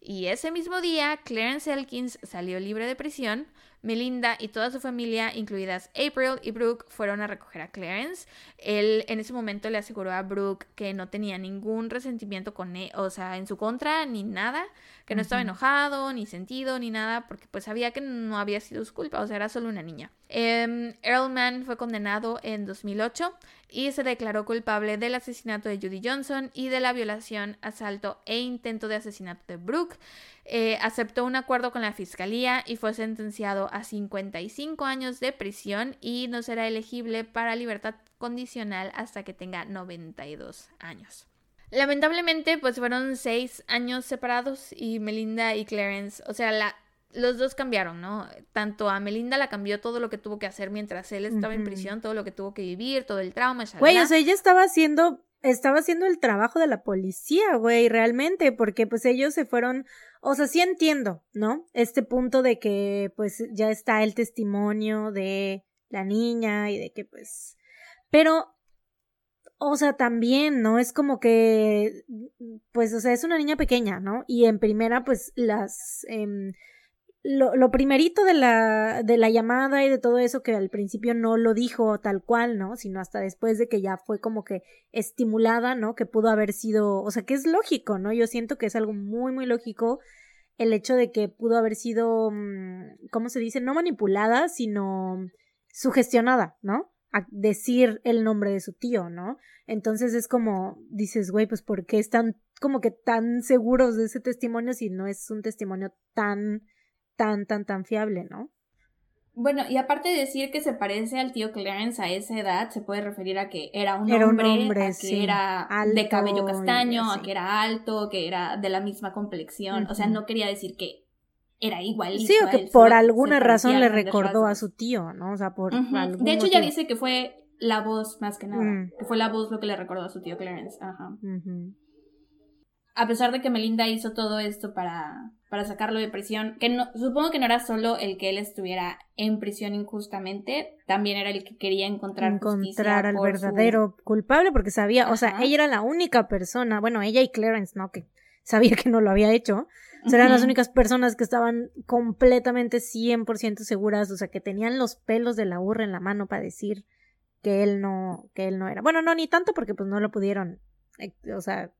Y ese mismo día, Clarence Elkins salió libre de prisión, Melinda y toda su familia, incluidas April y Brooke, fueron a recoger a Clarence. Él en ese momento le aseguró a Brooke que no tenía ningún resentimiento con él, o sea, en su contra, ni nada, que no estaba enojado, ni sentido, ni nada, porque pues sabía que no había sido su culpa, o sea, era solo una niña. Eh, Earl fue condenado en 2008 y se declaró culpable del asesinato de Judy Johnson y de la violación, asalto e intento de asesinato de Brooke. Eh, aceptó un acuerdo con la fiscalía y fue sentenciado a 55 años de prisión y no será elegible para libertad condicional hasta que tenga 92 años. Lamentablemente, pues fueron seis años separados y Melinda y Clarence, o sea, la, los dos cambiaron, ¿no? Tanto a Melinda la cambió todo lo que tuvo que hacer mientras él estaba en prisión, todo lo que tuvo que vivir, todo el trauma. Güey, o sea, ella estaba haciendo, estaba haciendo el trabajo de la policía, güey, realmente, porque pues ellos se fueron, o sea, sí entiendo, ¿no? Este punto de que pues ya está el testimonio de la niña y de que pues, pero o sea, también, ¿no? Es como que, pues, o sea, es una niña pequeña, ¿no? Y en primera, pues, las, eh, lo, lo, primerito de la, de la llamada y de todo eso que al principio no lo dijo tal cual, ¿no? Sino hasta después de que ya fue como que estimulada, ¿no? Que pudo haber sido, o sea, que es lógico, ¿no? Yo siento que es algo muy, muy lógico el hecho de que pudo haber sido, mm, ¿cómo se dice? No manipulada, sino sugestionada, ¿no? a decir el nombre de su tío, ¿no? Entonces es como, dices, güey, pues ¿por qué están como que tan seguros de ese testimonio si no es un testimonio tan, tan, tan, tan fiable, ¿no? Bueno, y aparte de decir que se parece al tío Clarence a esa edad, se puede referir a que era un hombre, a que era de cabello castaño, a que era alto, que era de la misma complexión. O sea, no quería decir que era igualito. Sí, o que por alguna razón le recordó a su tío, ¿no? O sea, por De hecho, ya dice que fue la voz más que nada. Mm. Que fue la voz lo que le recordó a su tío Clarence. Ajá. A pesar de que Melinda hizo todo esto para, para sacarlo de prisión, que no, supongo que no era solo el que él estuviera en prisión injustamente, también era el que quería encontrar encontrar al verdadero culpable, porque sabía, o sea, ella era la única persona, bueno, ella y Clarence, ¿no? Que sabía que no lo había hecho. O sea, eran las únicas personas que estaban completamente 100% seguras, o sea, que tenían los pelos de la burra en la mano para decir que él no, que él no era. Bueno, no, ni tanto porque pues no lo pudieron, eh, o sea,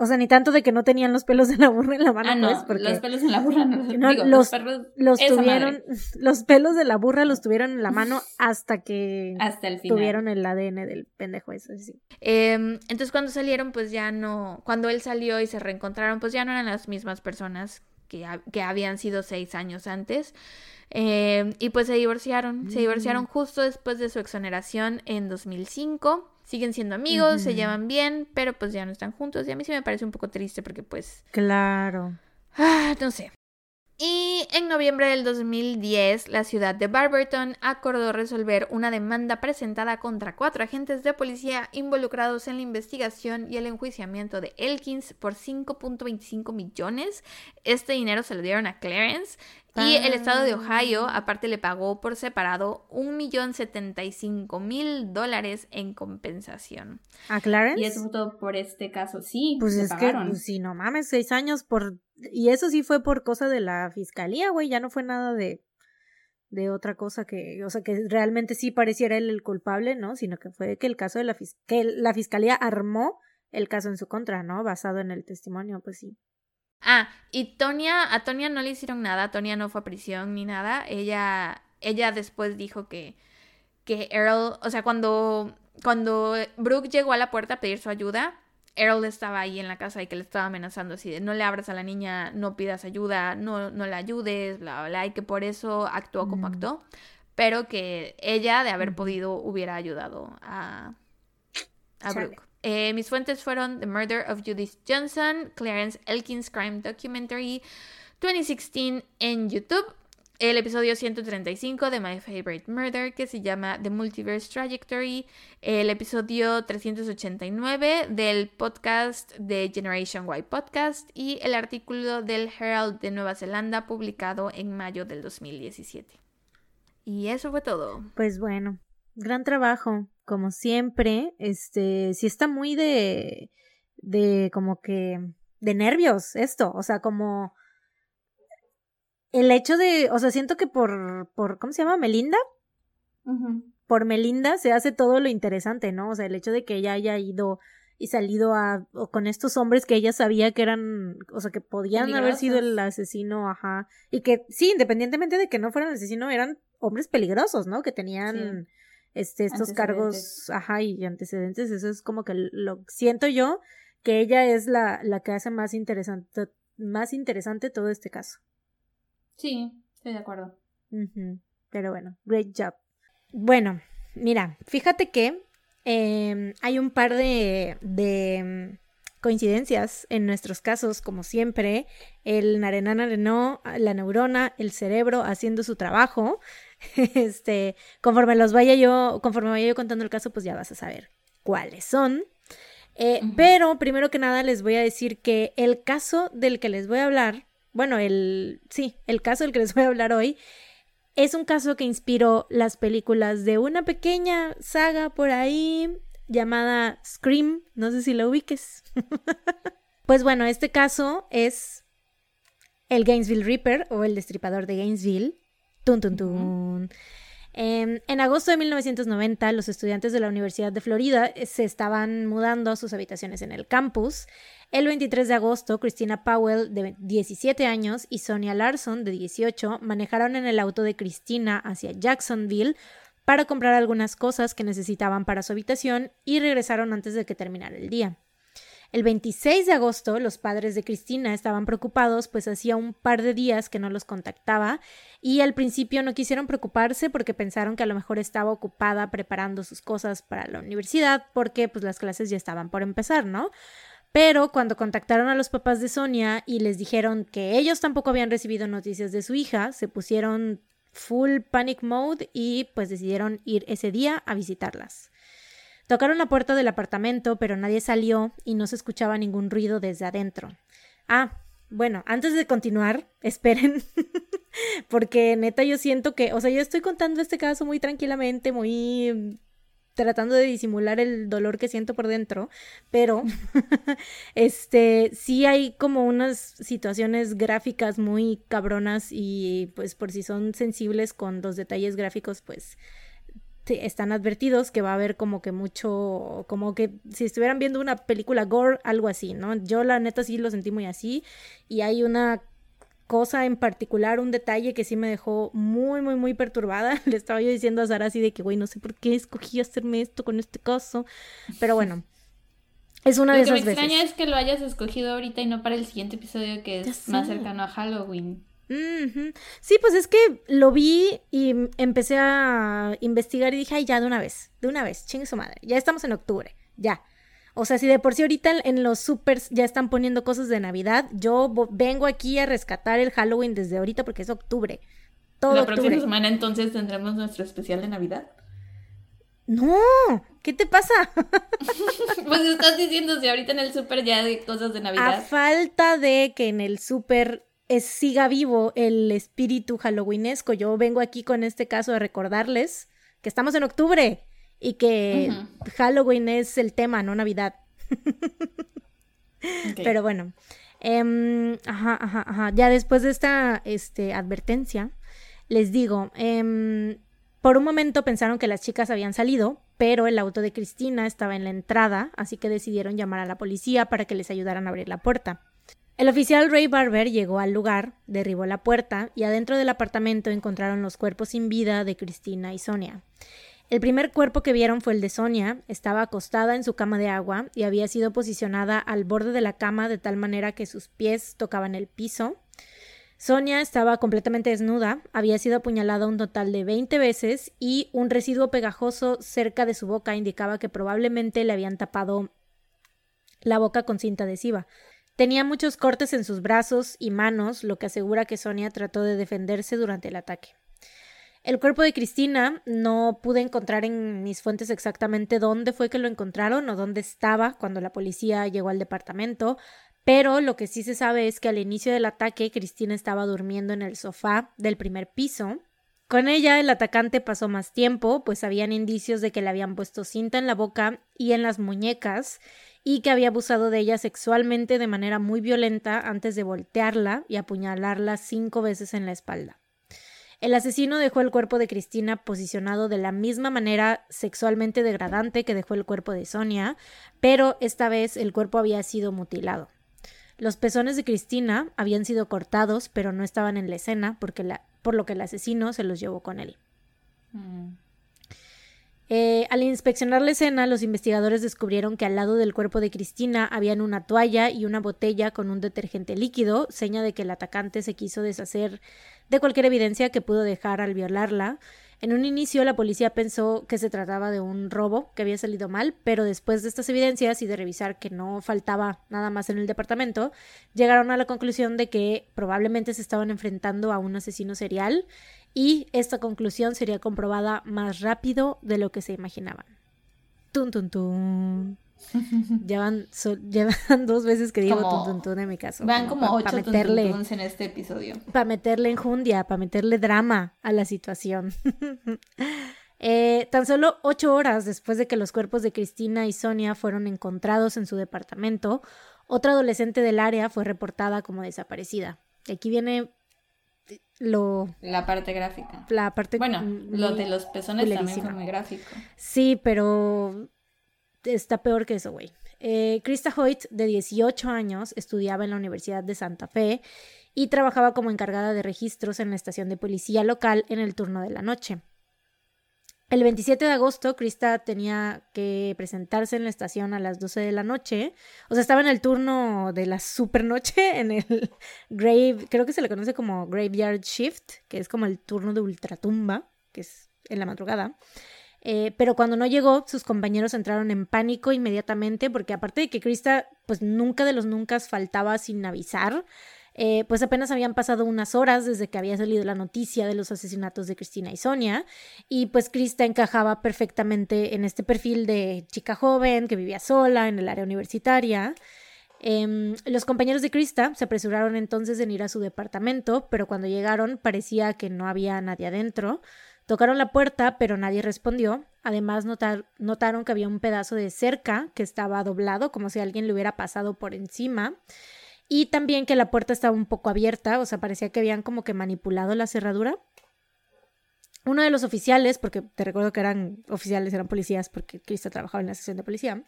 o sea, ni tanto de que no tenían los pelos de la burra en la mano, ah, no, pues, porque los pelos en la burra no, digo, los, perros, los tuvieron, los pelos de la burra los tuvieron en la mano hasta que hasta el tuvieron el ADN del pendejo ese, sí. Em, entonces cuando salieron, pues ya no, cuando él salió y se reencontraron, pues ya no eran las mismas personas que, que habían sido seis años antes. Eh, y pues se divorciaron. Se divorciaron mm. justo después de su exoneración en 2005. Siguen siendo amigos, se llevan bien, pero pues ya no están juntos. Y a mí sí me parece un poco triste porque pues... Claro. Ah, no sé. Y en noviembre del 2010, la ciudad de Barberton acordó resolver una demanda presentada contra cuatro agentes de policía involucrados en la investigación y el enjuiciamiento de Elkins por 5.25 millones. Este dinero se lo dieron a Clarence y el estado de Ohio, ah. aparte, le pagó por separado un millón setenta y cinco mil dólares en compensación. ¿A Clarence? Y eso todo por este caso, sí. Pues es que, pues, sí, no mames, seis años por... Y eso sí fue por cosa de la fiscalía, güey, ya no fue nada de de otra cosa que, o sea, que realmente sí pareciera él el culpable, ¿no? Sino que fue que el caso de la que la fiscalía armó el caso en su contra, ¿no? Basado en el testimonio, pues sí. Ah, y Tonya, a Tonya no le hicieron nada, Tonya no fue a prisión ni nada. Ella, ella después dijo que, que Earl, o sea, cuando, cuando Brooke llegó a la puerta a pedir su ayuda, Earl estaba ahí en la casa y que le estaba amenazando así de no le abras a la niña, no pidas ayuda, no, no la ayudes, bla, bla, y que por eso actuó como mm. actuó, pero que ella, de haber podido, hubiera ayudado a, a Brooke. Eh, mis fuentes fueron The Murder of Judith Johnson, Clarence Elkins Crime Documentary 2016 en YouTube, el episodio 135 de My Favorite Murder que se llama The Multiverse Trajectory, el episodio 389 del podcast de Generation Y Podcast y el artículo del Herald de Nueva Zelanda publicado en mayo del 2017. Y eso fue todo. Pues bueno, gran trabajo como siempre, este, sí está muy de, de como que, de nervios esto, o sea, como el hecho de, o sea, siento que por, por, ¿cómo se llama? Melinda. Por Melinda se hace todo lo interesante, ¿no? O sea, el hecho de que ella haya ido y salido a, o con estos hombres que ella sabía que eran, o sea, que podían haber sido el asesino, ajá, y que sí, independientemente de que no fueran el asesino, eran hombres peligrosos, ¿no? Que tenían este, estos cargos, ajá, y antecedentes, eso es como que lo siento yo que ella es la, la que hace más interesante, más interesante todo este caso. Sí, estoy de acuerdo. Pero bueno, great job. Bueno, mira, fíjate que em, hay un par de, de coincidencias en nuestros casos, como siempre, el narená narenó, la neurona, el cerebro haciendo su trabajo. este, conforme los vaya yo, conforme vaya yo contando el caso, pues ya vas a saber cuáles son. Eh, pero primero que nada les voy a decir que el caso del que les voy a hablar, bueno, el, sí, el caso del que les voy a hablar hoy, es un caso que inspiró las películas de una pequeña saga por ahí llamada Scream, no sé si la ubiques. pues bueno, este caso es el Gainesville Reaper o el destripador de Gainesville. Tun, tun, tun. Em, en agosto de 1990, los estudiantes de la Universidad de Florida eh, se estaban mudando a sus habitaciones en el campus. El 23 de agosto, Christina Powell, de 17 años, y Sonia Larson, de 18, manejaron en el auto de Christina hacia Jacksonville para comprar algunas cosas que necesitaban para su habitación y regresaron antes de que terminara el día. El 26 de agosto, los padres de Cristina estaban preocupados, pues hacía un par de días que no los contactaba y al principio no quisieron preocuparse porque pensaron que a lo mejor estaba ocupada preparando sus cosas para la universidad porque pues las clases ya estaban por empezar, ¿no? Pero cuando contactaron a los papás de Sonia y les dijeron que ellos tampoco habían recibido noticias de su hija, se pusieron full panic mode y pues decidieron ir ese día a visitarlas. Tocaron la puerta del apartamento, pero nadie salió y no se escuchaba ningún ruido desde adentro. Ah, bueno, antes de continuar, esperen, porque neta yo siento que, o sea, yo estoy contando este caso muy tranquilamente, muy tratando de disimular el dolor que siento por dentro, pero este sí hay como unas situaciones gráficas muy cabronas y pues por si son sensibles con los detalles gráficos, pues están advertidos que va a haber como que mucho, como que si estuvieran viendo una película gore, algo así, ¿no? Yo la neta sí lo sentí muy así y hay una cosa en particular, un detalle que sí me dejó muy, muy, muy perturbada. Le estaba yo diciendo a Sara así de que, güey, no sé por qué escogí hacerme esto con este caso, pero bueno. Es una de esas veces. Lo que me extraña es que lo hayas escogido ahorita y no para el siguiente episodio que es más cercano a Halloween. Sí, pues es que lo vi y empecé a investigar y dije, ay, ya, de una vez, de una vez, chingue su madre, ya estamos en octubre, ya. O sea, si de por sí ahorita en los supers ya están poniendo cosas de Navidad, yo vengo aquí a rescatar el Halloween desde ahorita porque es octubre. Todo La próxima semana entonces tendremos nuestro especial de Navidad. No, ¿qué te pasa? pues estás diciendo si ahorita en el super ya hay cosas de Navidad. A falta de que en el siga vivo el espíritu halloweenesco. Yo vengo aquí con este caso a recordarles que estamos en octubre y que Halloween es el tema, no Navidad. Pero bueno, em, ajá, ajá, ajá. ya después de esta este, advertencia, les digo, em, por un momento pensaron que las chicas habían salido, pero el auto de Cristina estaba en la entrada, así que decidieron llamar a la policía para que les ayudaran a abrir la puerta. El oficial Ray Barber llegó al lugar, derribó la puerta y adentro del apartamento encontraron los cuerpos sin vida de Cristina y Sonia. El primer cuerpo que vieron fue el de Sonia, estaba acostada en su cama de agua y había sido posicionada al borde de la cama de tal manera que sus pies tocaban el piso. Sonia estaba completamente desnuda, había sido apuñalada un total de 20 veces y un residuo pegajoso cerca de su boca indicaba que probablemente le habían tapado la boca con cinta adhesiva. Tenía muchos cortes en sus brazos y manos, lo que asegura que Sonia trató de defenderse durante el ataque. El cuerpo de Cristina no pude encontrar en mis fuentes exactamente dónde fue que lo encontraron o dónde estaba cuando la policía llegó al departamento, pero lo que sí se sabe es que al inicio del ataque Cristina estaba durmiendo en el sofá del primer piso. Con ella el atacante pasó más tiempo, pues habían indicios de que le habían puesto cinta en la boca y en las muñecas, y que había abusado de ella sexualmente de manera muy violenta antes de voltearla y apuñalarla cinco veces en la espalda. El asesino dejó el cuerpo de Cristina posicionado de la misma manera sexualmente degradante que dejó el cuerpo de Sonia, pero esta vez el cuerpo había sido mutilado. Los pezones de Cristina habían sido cortados, pero no estaban en la escena, porque por lo que el asesino se los llevó con él. Mm. Eh, al inspeccionar la escena, los investigadores descubrieron que al lado del cuerpo de Cristina habían una toalla y una botella con un detergente líquido, seña de que el atacante se quiso deshacer de cualquier evidencia que pudo dejar al violarla. En un inicio la policía pensó que se trataba de un robo que había salido mal, pero después de estas evidencias y de revisar que no faltaba nada más en el departamento, llegaron a la conclusión de que probablemente se estaban enfrentando a un asesino serial y esta conclusión sería comprobada más rápido de lo que se imaginaban. Tun, tun, tun. llevan, dos veces que digo tun, tun, tun en mi caso. Van como, ocho meterle, en este episodio. Para meterle enjundia, para meterle drama a la situación. Eh, tan solo ocho horas después de que los cuerpos de Cristina y Sonia fueron encontrados en su departamento, otra adolescente del área fue reportada como desaparecida. Aquí viene lo... La parte gráfica. La parte... Bueno, lo de los pezones también fue muy gráfico. Sí, pero está peor que eso, güey. Eh, Krista Hoyt, de 18 años, estudiaba en la Universidad de Santa Fe y trabajaba como encargada de registros en la estación de policía local en el turno de la noche. El 27 de agosto, Krista tenía que presentarse en la estación a las 12 de la noche. O sea, estaba en el turno de la supernoche, en el grave, creo que se le conoce como graveyard shift, que es como el turno de ultratumba, que es en la madrugada. Eh, pero cuando no llegó, sus compañeros entraron en pánico inmediatamente, porque aparte de que Krista, pues nunca de los nunca faltaba sin avisar, eh, pues apenas habían pasado unas horas desde que había salido la noticia de los asesinatos de Cristina y Sonia, y pues Krista encajaba perfectamente en este perfil de chica joven que vivía sola en el área universitaria. Em, los compañeros de Krista se apresuraron entonces en ir a su departamento, pero cuando llegaron parecía que no había nadie adentro. Tocaron la puerta, pero nadie respondió. Además, notaron que había un pedazo de cerca que estaba doblado, como si alguien le hubiera pasado por encima. Y también que la puerta estaba un poco abierta, o sea, parecía que habían como que manipulado la cerradura. Uno de los oficiales, porque te recuerdo que eran oficiales, eran policías, porque Krista trabajaba en la sección de policía,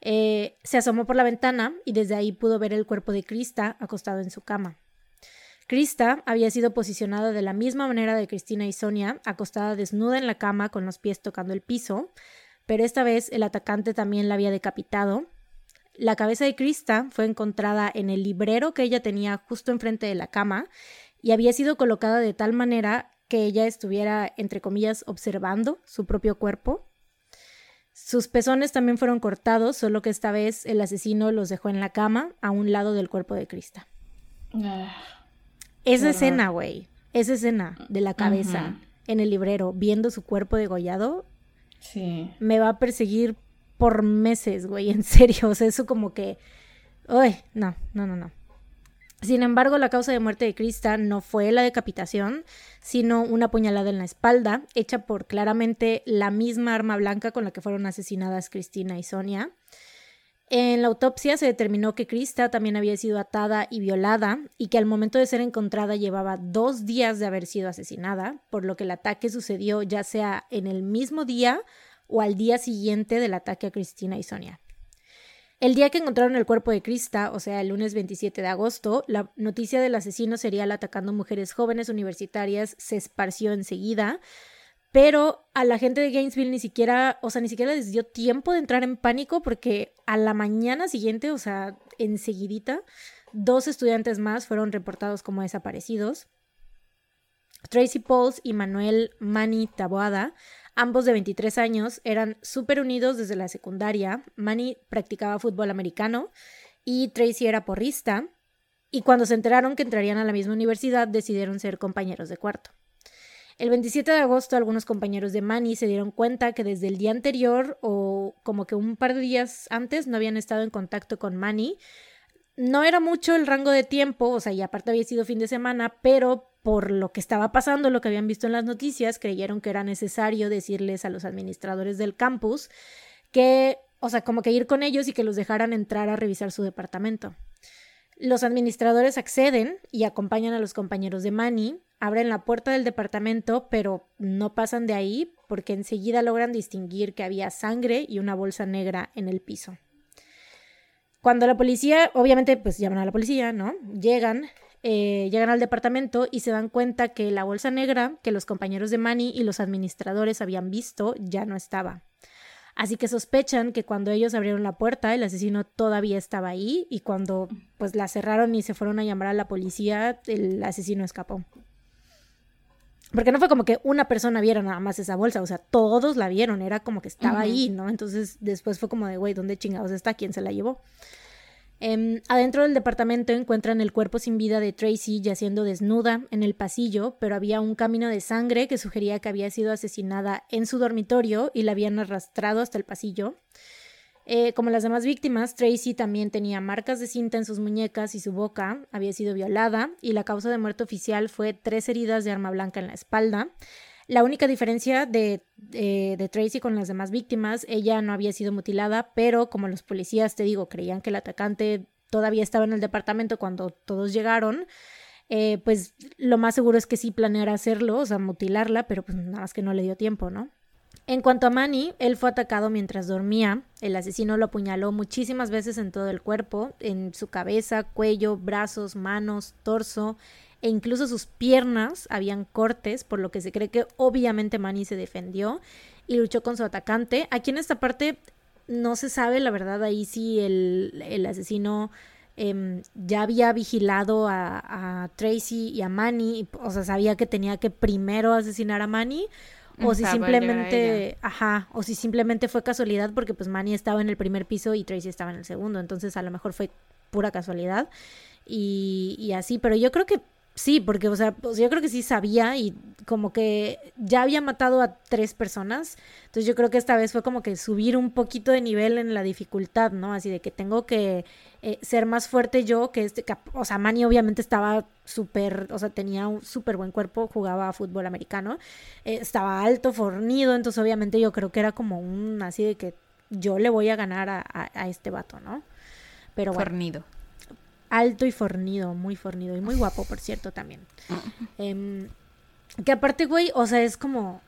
eh, se asomó por la ventana y desde ahí pudo ver el cuerpo de Krista acostado en su cama. Krista había sido posicionada de la misma manera de Cristina y Sonia, acostada desnuda en la cama con los pies tocando el piso, pero esta vez el atacante también la había decapitado la cabeza de Krista fue encontrada en el librero que ella tenía justo enfrente de la cama y había sido colocada de tal manera que ella estuviera, entre comillas, observando su propio cuerpo. Sus pezones también fueron cortados, solo que esta vez el asesino los dejó en la cama a un lado del cuerpo de Krista. Ah, esa escena, güey, esa escena de la cabeza en el librero viendo su cuerpo degollado, sí. me va a perseguir por meses, güey, en serio, o sea, eso como que, uy, no, no, no, no. Sin embargo, la causa de muerte de Krista no fue la decapitación, sino una puñalada en la espalda, hecha por claramente la misma arma blanca con la que fueron asesinadas Cristina y Sonia. En la autopsia se determinó que Krista también había sido atada y violada y que al momento de ser encontrada llevaba dos días de haber sido asesinada, por lo que el ataque sucedió ya sea en el mismo día o al día siguiente del ataque a Cristina y Sonia. El día que encontraron el cuerpo de Krista, o sea, el lunes 27 de agosto, la noticia del asesino serial atacando mujeres jóvenes universitarias se esparció enseguida, pero a la gente de Gainesville ni siquiera, o sea, ni siquiera les dio tiempo de entrar en pánico porque a la mañana siguiente, o sea, enseguidita, dos estudiantes más fueron reportados como desaparecidos. Tracy Pauls y Manuel Mani Taboada Ambos de 23 años eran súper unidos desde la secundaria. Manny practicaba fútbol americano y Tracy era porrista. Y cuando se enteraron que entrarían a la misma universidad, decidieron ser compañeros de cuarto. El 27 de agosto, algunos compañeros de Manny se dieron cuenta que desde el día anterior o como que un par de días antes no habían estado en contacto con Manny. No era mucho el rango de tiempo, o sea, y aparte había sido fin de semana, pero por lo que estaba pasando, lo que habían visto en las noticias, creyeron que era necesario decirles a los administradores del campus que, o sea, como que ir con ellos y que los dejaran entrar a revisar su departamento. Los administradores acceden y acompañan a los compañeros de Manny, abren la puerta del departamento, pero no pasan de ahí porque enseguida logran distinguir que había sangre y una bolsa negra en el piso. Cuando la policía, obviamente, pues llaman a la policía, ¿no? Llegan, eh, llegan al departamento y se dan cuenta que la bolsa negra que los compañeros de Manny y los administradores habían visto ya no estaba. Así que sospechan que cuando ellos abrieron la puerta, el asesino todavía estaba ahí y cuando pues la cerraron y se fueron a llamar a la policía, el asesino escapó. Porque no fue como que una persona viera nada más esa bolsa, o sea, todos la vieron, era como que estaba ahí, ¿no? Entonces después fue como de, güey, ¿dónde chingados está? ¿Quién se la llevó? Em, adentro del departamento encuentran el cuerpo sin vida de Tracy yaciendo desnuda en el pasillo, pero había un camino de sangre que sugería que había sido asesinada en su dormitorio y la habían arrastrado hasta el pasillo. Eh, como las demás víctimas, Tracy también tenía marcas de cinta en sus muñecas y su boca, había sido violada y la causa de muerte oficial fue tres heridas de arma blanca en la espalda. La única diferencia de, de, Tracy con las demás víctimas, ella no había sido mutilada, pero como los policías, te digo, creían que el atacante todavía estaba en el departamento cuando todos llegaron, eh, pues lo más seguro es que sí planeara hacerlo, o sea, mutilarla, pero pues nada más que no le dio tiempo, ¿no? En cuanto a Manny, él fue atacado mientras dormía. El asesino lo apuñaló muchísimas veces en todo el cuerpo, en su cabeza, cuello, brazos, manos, torso e incluso sus piernas habían cortes, por lo que se cree que obviamente Manny se defendió y luchó con su atacante. Aquí en esta parte no se sabe, la verdad, ahí sí el, el asesino em, ya había vigilado a, a, Tracy y a Manny, o sea, sabía que tenía que primero asesinar a Manny o si simplemente, ajá, o si simplemente fue casualidad porque pues Manny estaba en el primer piso y Tracy estaba en el segundo, entonces a lo mejor fue pura casualidad. Y, y así, pero yo creo que sí, porque o sea, pues, yo creo que sí sabía y como que ya había matado a tres personas, entonces yo creo que esta vez fue como que subir un poquito de nivel en la dificultad, ¿no? Así de que tengo que eh, ser más fuerte yo que este, o sea, Manny obviamente estaba súper, o sea, tenía un súper buen cuerpo, jugaba fútbol americano, eh, estaba alto, fornido, entonces obviamente yo creo que era como un, así de que yo le voy a ganar a, a, este vato, ¿no? Pero bueno. Fornido. Alto y fornido, muy fornido y muy guapo, por cierto, también. eh, que aparte, güey, o sea, es como,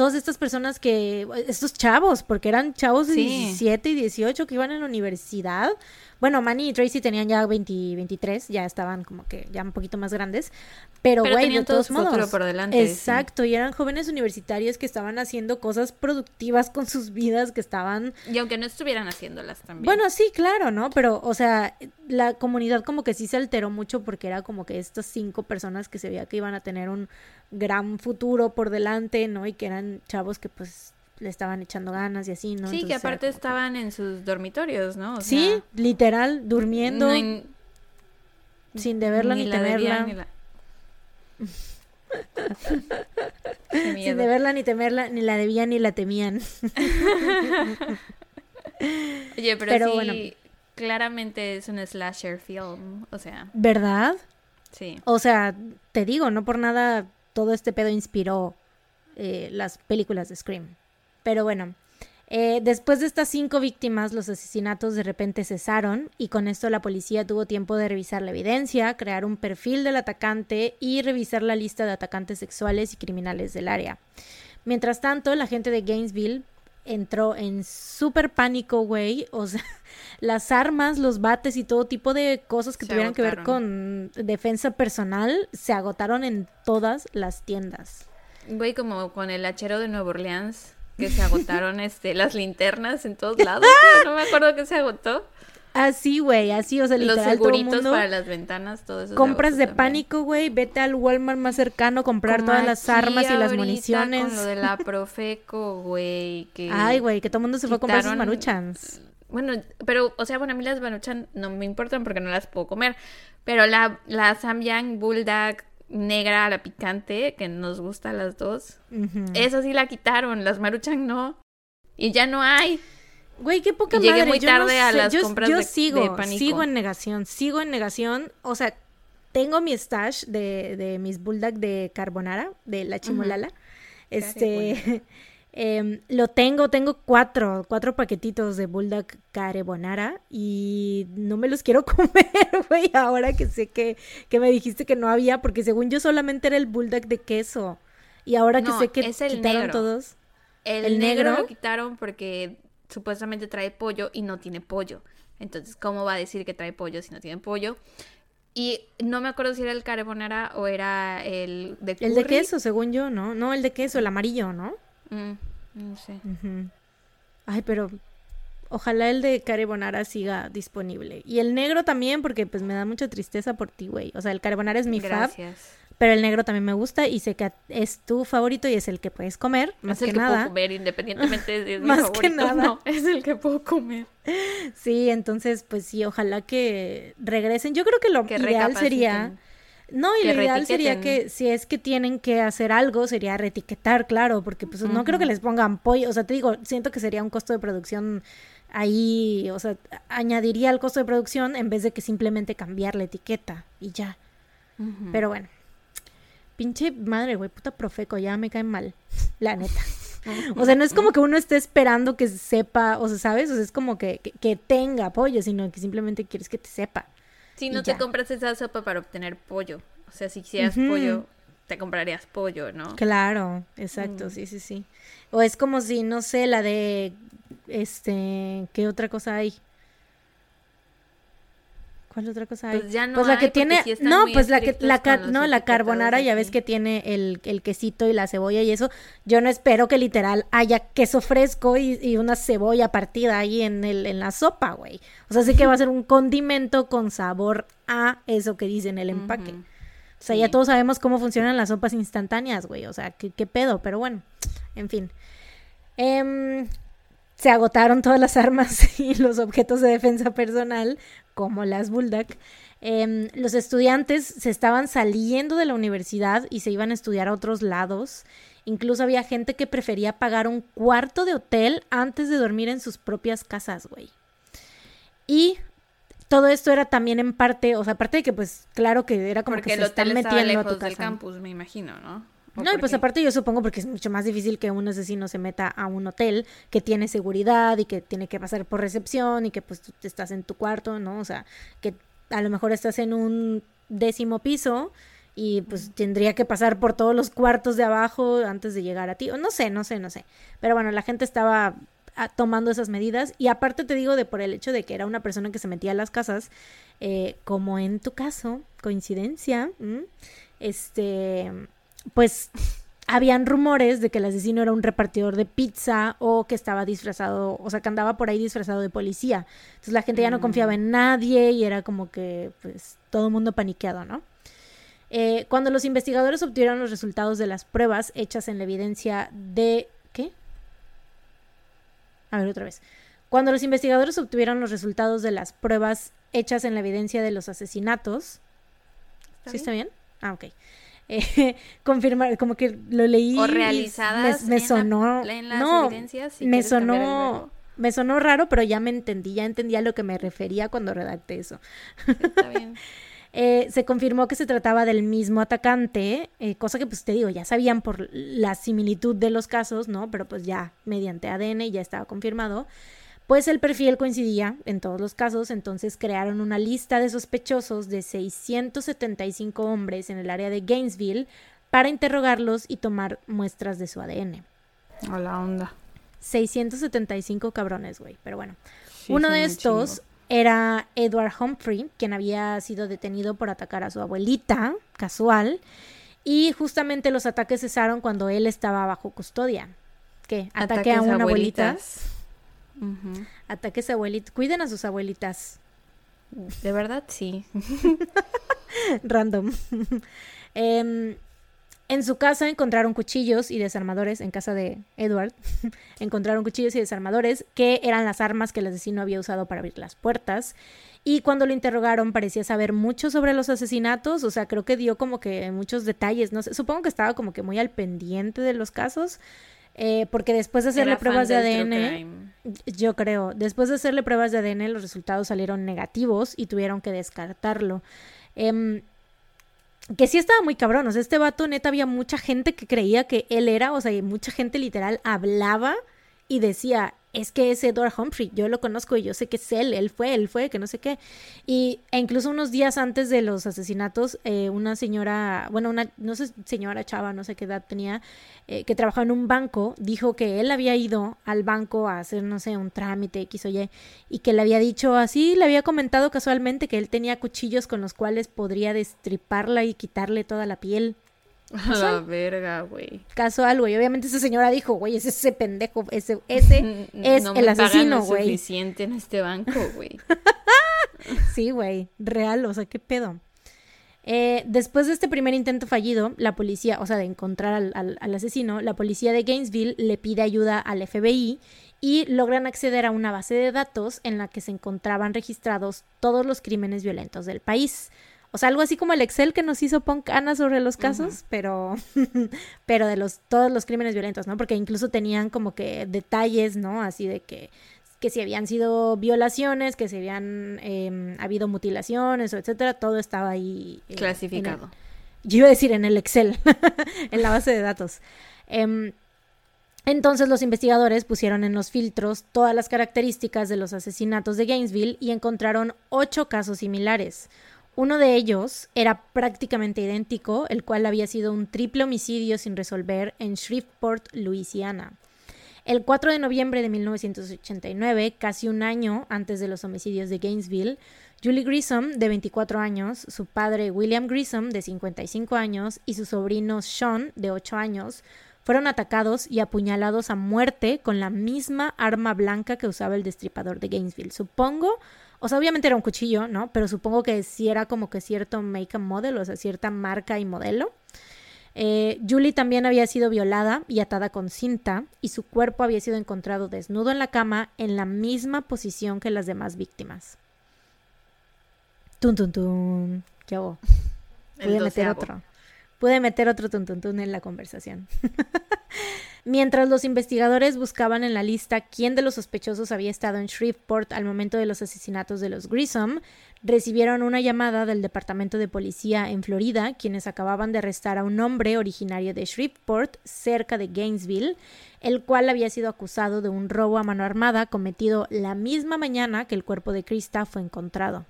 todas estas personas que, estos chavos, porque eran chavos de 17 y 18 que iban en la universidad. Bueno, Manny y Tracy tenían ya 20, 23, ya estaban como que ya un poquito más grandes. Pero, güey, de todos modos. por delante. Exacto, y eran jóvenes universitarios que estaban haciendo cosas productivas con sus vidas, que estaban. Y aunque no estuvieran haciéndolas también. Bueno, sí, claro, ¿no? Pero, o sea, la comunidad como que sí se alteró mucho porque era como que estas cinco personas que se veía que iban a tener un gran futuro por delante, ¿no? Y que eran chavos que pues le estaban echando ganas y así, ¿no? Sí, que aparte estaban en sus dormitorios, ¿no? sí, literal, durmiendo. Sin deberla ni, temerla. Ni la... sin deberla ni temerla, ni la debían ni la temían. Oye, pero, sí, bueno. claramente es un slasher film, o sea. ¿Verdad? Sí. O sea, te digo, no por nada todo este pedo inspiró eh, las películas de Scream. Pero bueno, eh, después de estas cinco víctimas, los asesinatos de repente cesaron y con esto la policía tuvo tiempo de revisar la evidencia, crear un perfil del atacante y revisar la lista de atacantes sexuales y criminales del área. Mientras tanto, la gente de Gainesville entró en súper pánico, güey. O sea, las armas, los bates y todo tipo de cosas que tuvieran que ver con defensa personal se agotaron en todas las tiendas. Güey, como con el hachero de Nueva Orleans, que se agotaron este, las linternas en todos lados. no me acuerdo que se agotó. Así, güey, así, o sea, literal, Los seguritos para las ventanas, todo eso. Compras de pánico, güey, vete al Walmart más cercano, comprar todas las armas y las municiones. Con lo de la Profeco, güey, que... Ay, güey, que todo el mundo se fue a comprar sus maruchans. Bueno, pero, o sea, bueno, a mí las maruchan no me importan porque no las puedo comer, pero la, la Samyang Bulldog negra, la picante, que nos gusta a las dos, esa sí la quitaron, las maruchan no, y ya no hay. Güey, qué poca Llegué madre. muy tarde yo a las yo, compras yo de, sigo, pánico. sigo en negación, sigo en negación. O sea, tengo mi stash de, de mis bulldog de carbonara, de la chimolala. Este, eh, lo tengo, tengo cuatro, cuatro paquetitos de bulldog carbonara y no me los quiero comer, güey, ahora que sé que, que me dijiste que no había, porque según yo solamente era el bulldog de queso. Y ahora que sé que es el quitaron negro. todos. El, ¿El negro, negro? lo quitaron porque supuestamente trae pollo y no tiene pollo. Entonces, ¿cómo va a decir que trae pollo si no tiene pollo? Y no me acuerdo si era el carbonara o era el de curry. El de queso, según yo, ¿no? No, el de queso, el amarillo, ¿no? Mm, no sé. Ay, pero ojalá el de carbonara siga disponible. Y el negro también, porque pues me da mucha tristeza por ti, güey. O sea, el carbonara es mi fab, Gracias. pero el negro también me gusta y sé que es tu favorito y es el que puedes comer, más es el que, que, puedo nada. comer independientemente de si es mi Más que favorito o nada. No, es el que puedo comer. Sí, entonces pues sí, ojalá que regresen. Yo creo que lo Que ideal sería. No, y lo ideal sería que si es que tienen que hacer algo, sería reetiquetar, claro, porque pues no creo que les pongan pollo, o sea, te digo, siento que sería un costo de producción ahí, o sea, añadiría al costo de producción en vez de que simplemente cambiar la etiqueta y ya. Pero bueno, pinche madre, güey, puta profeco, ya me cae mal, la neta. O sea, no es como que uno esté esperando que sepa, o sea, ¿sabes? O sea, es como que, que, que tenga pollo, sino que simplemente quieres que te sepa. Si no te ya. compras esa sopa para obtener pollo. O sea, si quisieras pollo, te comprarías pollo, ¿no? Claro, exacto, Mm. sí, sí, sí. O es como si, no sé, la de, este, ¿qué otra cosa hay? ¿Cuál otra cosa hay? Pues ya no Pues la hay, que tiene, sí no, pues la que, la, ca- no, la carbonara, ya ves que tiene el, el quesito y la cebolla y eso. Yo no espero que literal haya queso fresco y, y una cebolla partida ahí en el, en la sopa, güey. O sea, sí que va a ser un condimento con sabor a eso que dice en el empaque. O sea, ya todos sabemos cómo funcionan las sopas instantáneas, güey. O sea, ¿qué, qué pedo, pero bueno, en fin. Em, se agotaron todas las armas y los objetos de defensa personal, como las Bulldog. Em, los estudiantes se estaban saliendo de la universidad y se iban a estudiar a otros lados. Incluso había gente que prefería pagar un cuarto de hotel antes de dormir en sus propias casas, güey. Y todo esto era también en parte, o sea, aparte de que pues claro que era como Porque que el se están hotel metiendo a tu lejos del casa. campus, me imagino, ¿no? ¿O No, y pues qué? aparte yo supongo porque es mucho más difícil que un asesino se meta a un hotel que tiene seguridad y que tiene que pasar por recepción y que pues tú estás en tu cuarto, ¿no? O sea, que a lo mejor estás en un décimo piso y pues tendría que pasar por todos los cuartos de abajo antes de llegar a ti. O no sé, no sé, no sé. Pero bueno, la gente estaba ah, tomando esas medidas y aparte te digo de por el hecho de que era una persona que se metía a las casas, eh, como en tu caso, coincidencia, ¿m? este, pues habían rumores de que el asesino era un repartidor de pizza o que estaba disfrazado, o sea, que andaba por ahí disfrazado de policía. Entonces la gente ya no Mm. confiaba en nadie y era como que, pues, todo el mundo paniqueado, ¿no? Eh, cuando los investigadores obtuvieron los resultados de las pruebas hechas en la evidencia de... ¿Qué? A ver, otra vez. Cuando los investigadores obtuvieron los resultados de las pruebas hechas en la evidencia de los asesinatos... ¿Sí está bien? Ah, ok. Eh, confirmar, como que lo leí. O realizadas Me, me en la- sonó. en las no, evidencias, si me sonó. Me sonó raro, pero ya me entendí, ya entendí a lo que me refería cuando redacté eso. Está bien. Eh, se confirmó que se trataba del mismo atacante, eh, cosa que pues te digo, ya sabían por la similitud de los casos, ¿no? Pero pues ya mediante ADN ya estaba confirmado. Pues el perfil coincidía en todos los casos, entonces crearon una lista de sospechosos de 675 hombres en el área de Gainesville para interrogarlos y tomar muestras de su ADN. A la onda. 675 cabrones, güey, pero bueno. Sí, Uno de estos chingo. era Edward Humphrey, quien había sido detenido por atacar a su abuelita, casual, y justamente los ataques cesaron cuando él estaba bajo custodia. ¿Qué? Ataque a una abuelita. Ujú. Ataques a abuelitas. Cuiden a sus abuelitas. De verdad, sí. Random. Em, en su casa encontraron cuchillos y desarmadores, en casa de Edward, encontraron cuchillos y desarmadores que eran las armas que el asesino había usado para abrir las puertas. Y cuando lo interrogaron parecía saber mucho sobre los asesinatos, o sea, creo que dio como que muchos detalles, no sé, supongo que estaba como que muy al pendiente de los casos, eh, porque después de hacerle Era pruebas de ADN, yo creo, después de hacerle pruebas de ADN los resultados salieron negativos y tuvieron que descartarlo. Em, que sí estaba muy cabrón, o sea, este vato neta había mucha gente que creía que él era, o sea, y mucha gente literal hablaba y decía, es que es Edward Humphrey, yo lo conozco y yo sé que es él, él fue, él fue, que no sé qué. Y e incluso unos días antes de los asesinatos, eh, una señora, bueno, una, no sé, señora chava, no sé qué edad tenía, eh, que trabajaba en un banco, dijo que él había ido al banco a hacer, no sé, un trámite X o Y, y que le había dicho así, le había comentado casualmente que él tenía cuchillos con los cuales podría destriparla y quitarle toda la piel. A la verga, güey. Casual, güey. Obviamente esa señora dijo, güey, ese, ese pendejo, ese, ese es no el me asesino, güey. suficiente en este banco, güey. Sí, güey, real, o sea, qué pedo. Eh, después de este primer intento fallido, la policía, o sea, de encontrar al, al- al asesino, la policía de Gainesville le pide ayuda al FBI y logran acceder a una base de datos en la que se encontraban registrados todos los crímenes violentos del país. O sea, algo así como el Excel que nos hizo Punk Ana sobre los casos, pero, pero de los, todos los crímenes violentos, ¿no? Porque incluso tenían como que detalles, ¿no? Así de que que si habían sido violaciones, que si habían eh, habido mutilaciones, etcétera, todo estaba ahí. eh, el- Clasificado. yo iba a decir en el Excel, en la base de datos. Em, entonces los investigadores pusieron en los filtros todas las características de los asesinatos de Gainesville y encontraron ocho casos similares. Uno de ellos era prácticamente idéntico, el cual había sido un triple homicidio sin resolver en Shreveport, Luisiana. El 4 de noviembre de 1989, casi un año antes de los homicidios de Gainesville, Julie Grissom, de 24 años, su padre William Grissom, de 55 años, y su sobrino Sean, de 8 años, fueron atacados y apuñalados a muerte con la misma arma blanca que usaba el destripador de Gainesville. Supongo o sea, obviamente era un cuchillo, ¿no? Pero supongo que sí era como que cierto make and model, o sea, cierta marca y modelo. Eh, Julie también había sido violada y atada con cinta y su cuerpo había sido encontrado desnudo en la cama en la misma posición que las demás víctimas. Tun tun tun. ¿Qué hago? Pude meter otro. Pude meter otro tun tun tun en la conversación. Mientras los investigadores buscaban en la lista quién de los sospechosos había estado en Shreveport al momento de los asesinatos de los Grissom, recibieron una llamada del Departamento de Policía en Florida, quienes acababan de arrestar a un hombre originario de Shreveport, cerca de Gainesville, el cual había sido acusado de un robo a mano armada cometido la misma mañana que el cuerpo de Krista fue encontrado.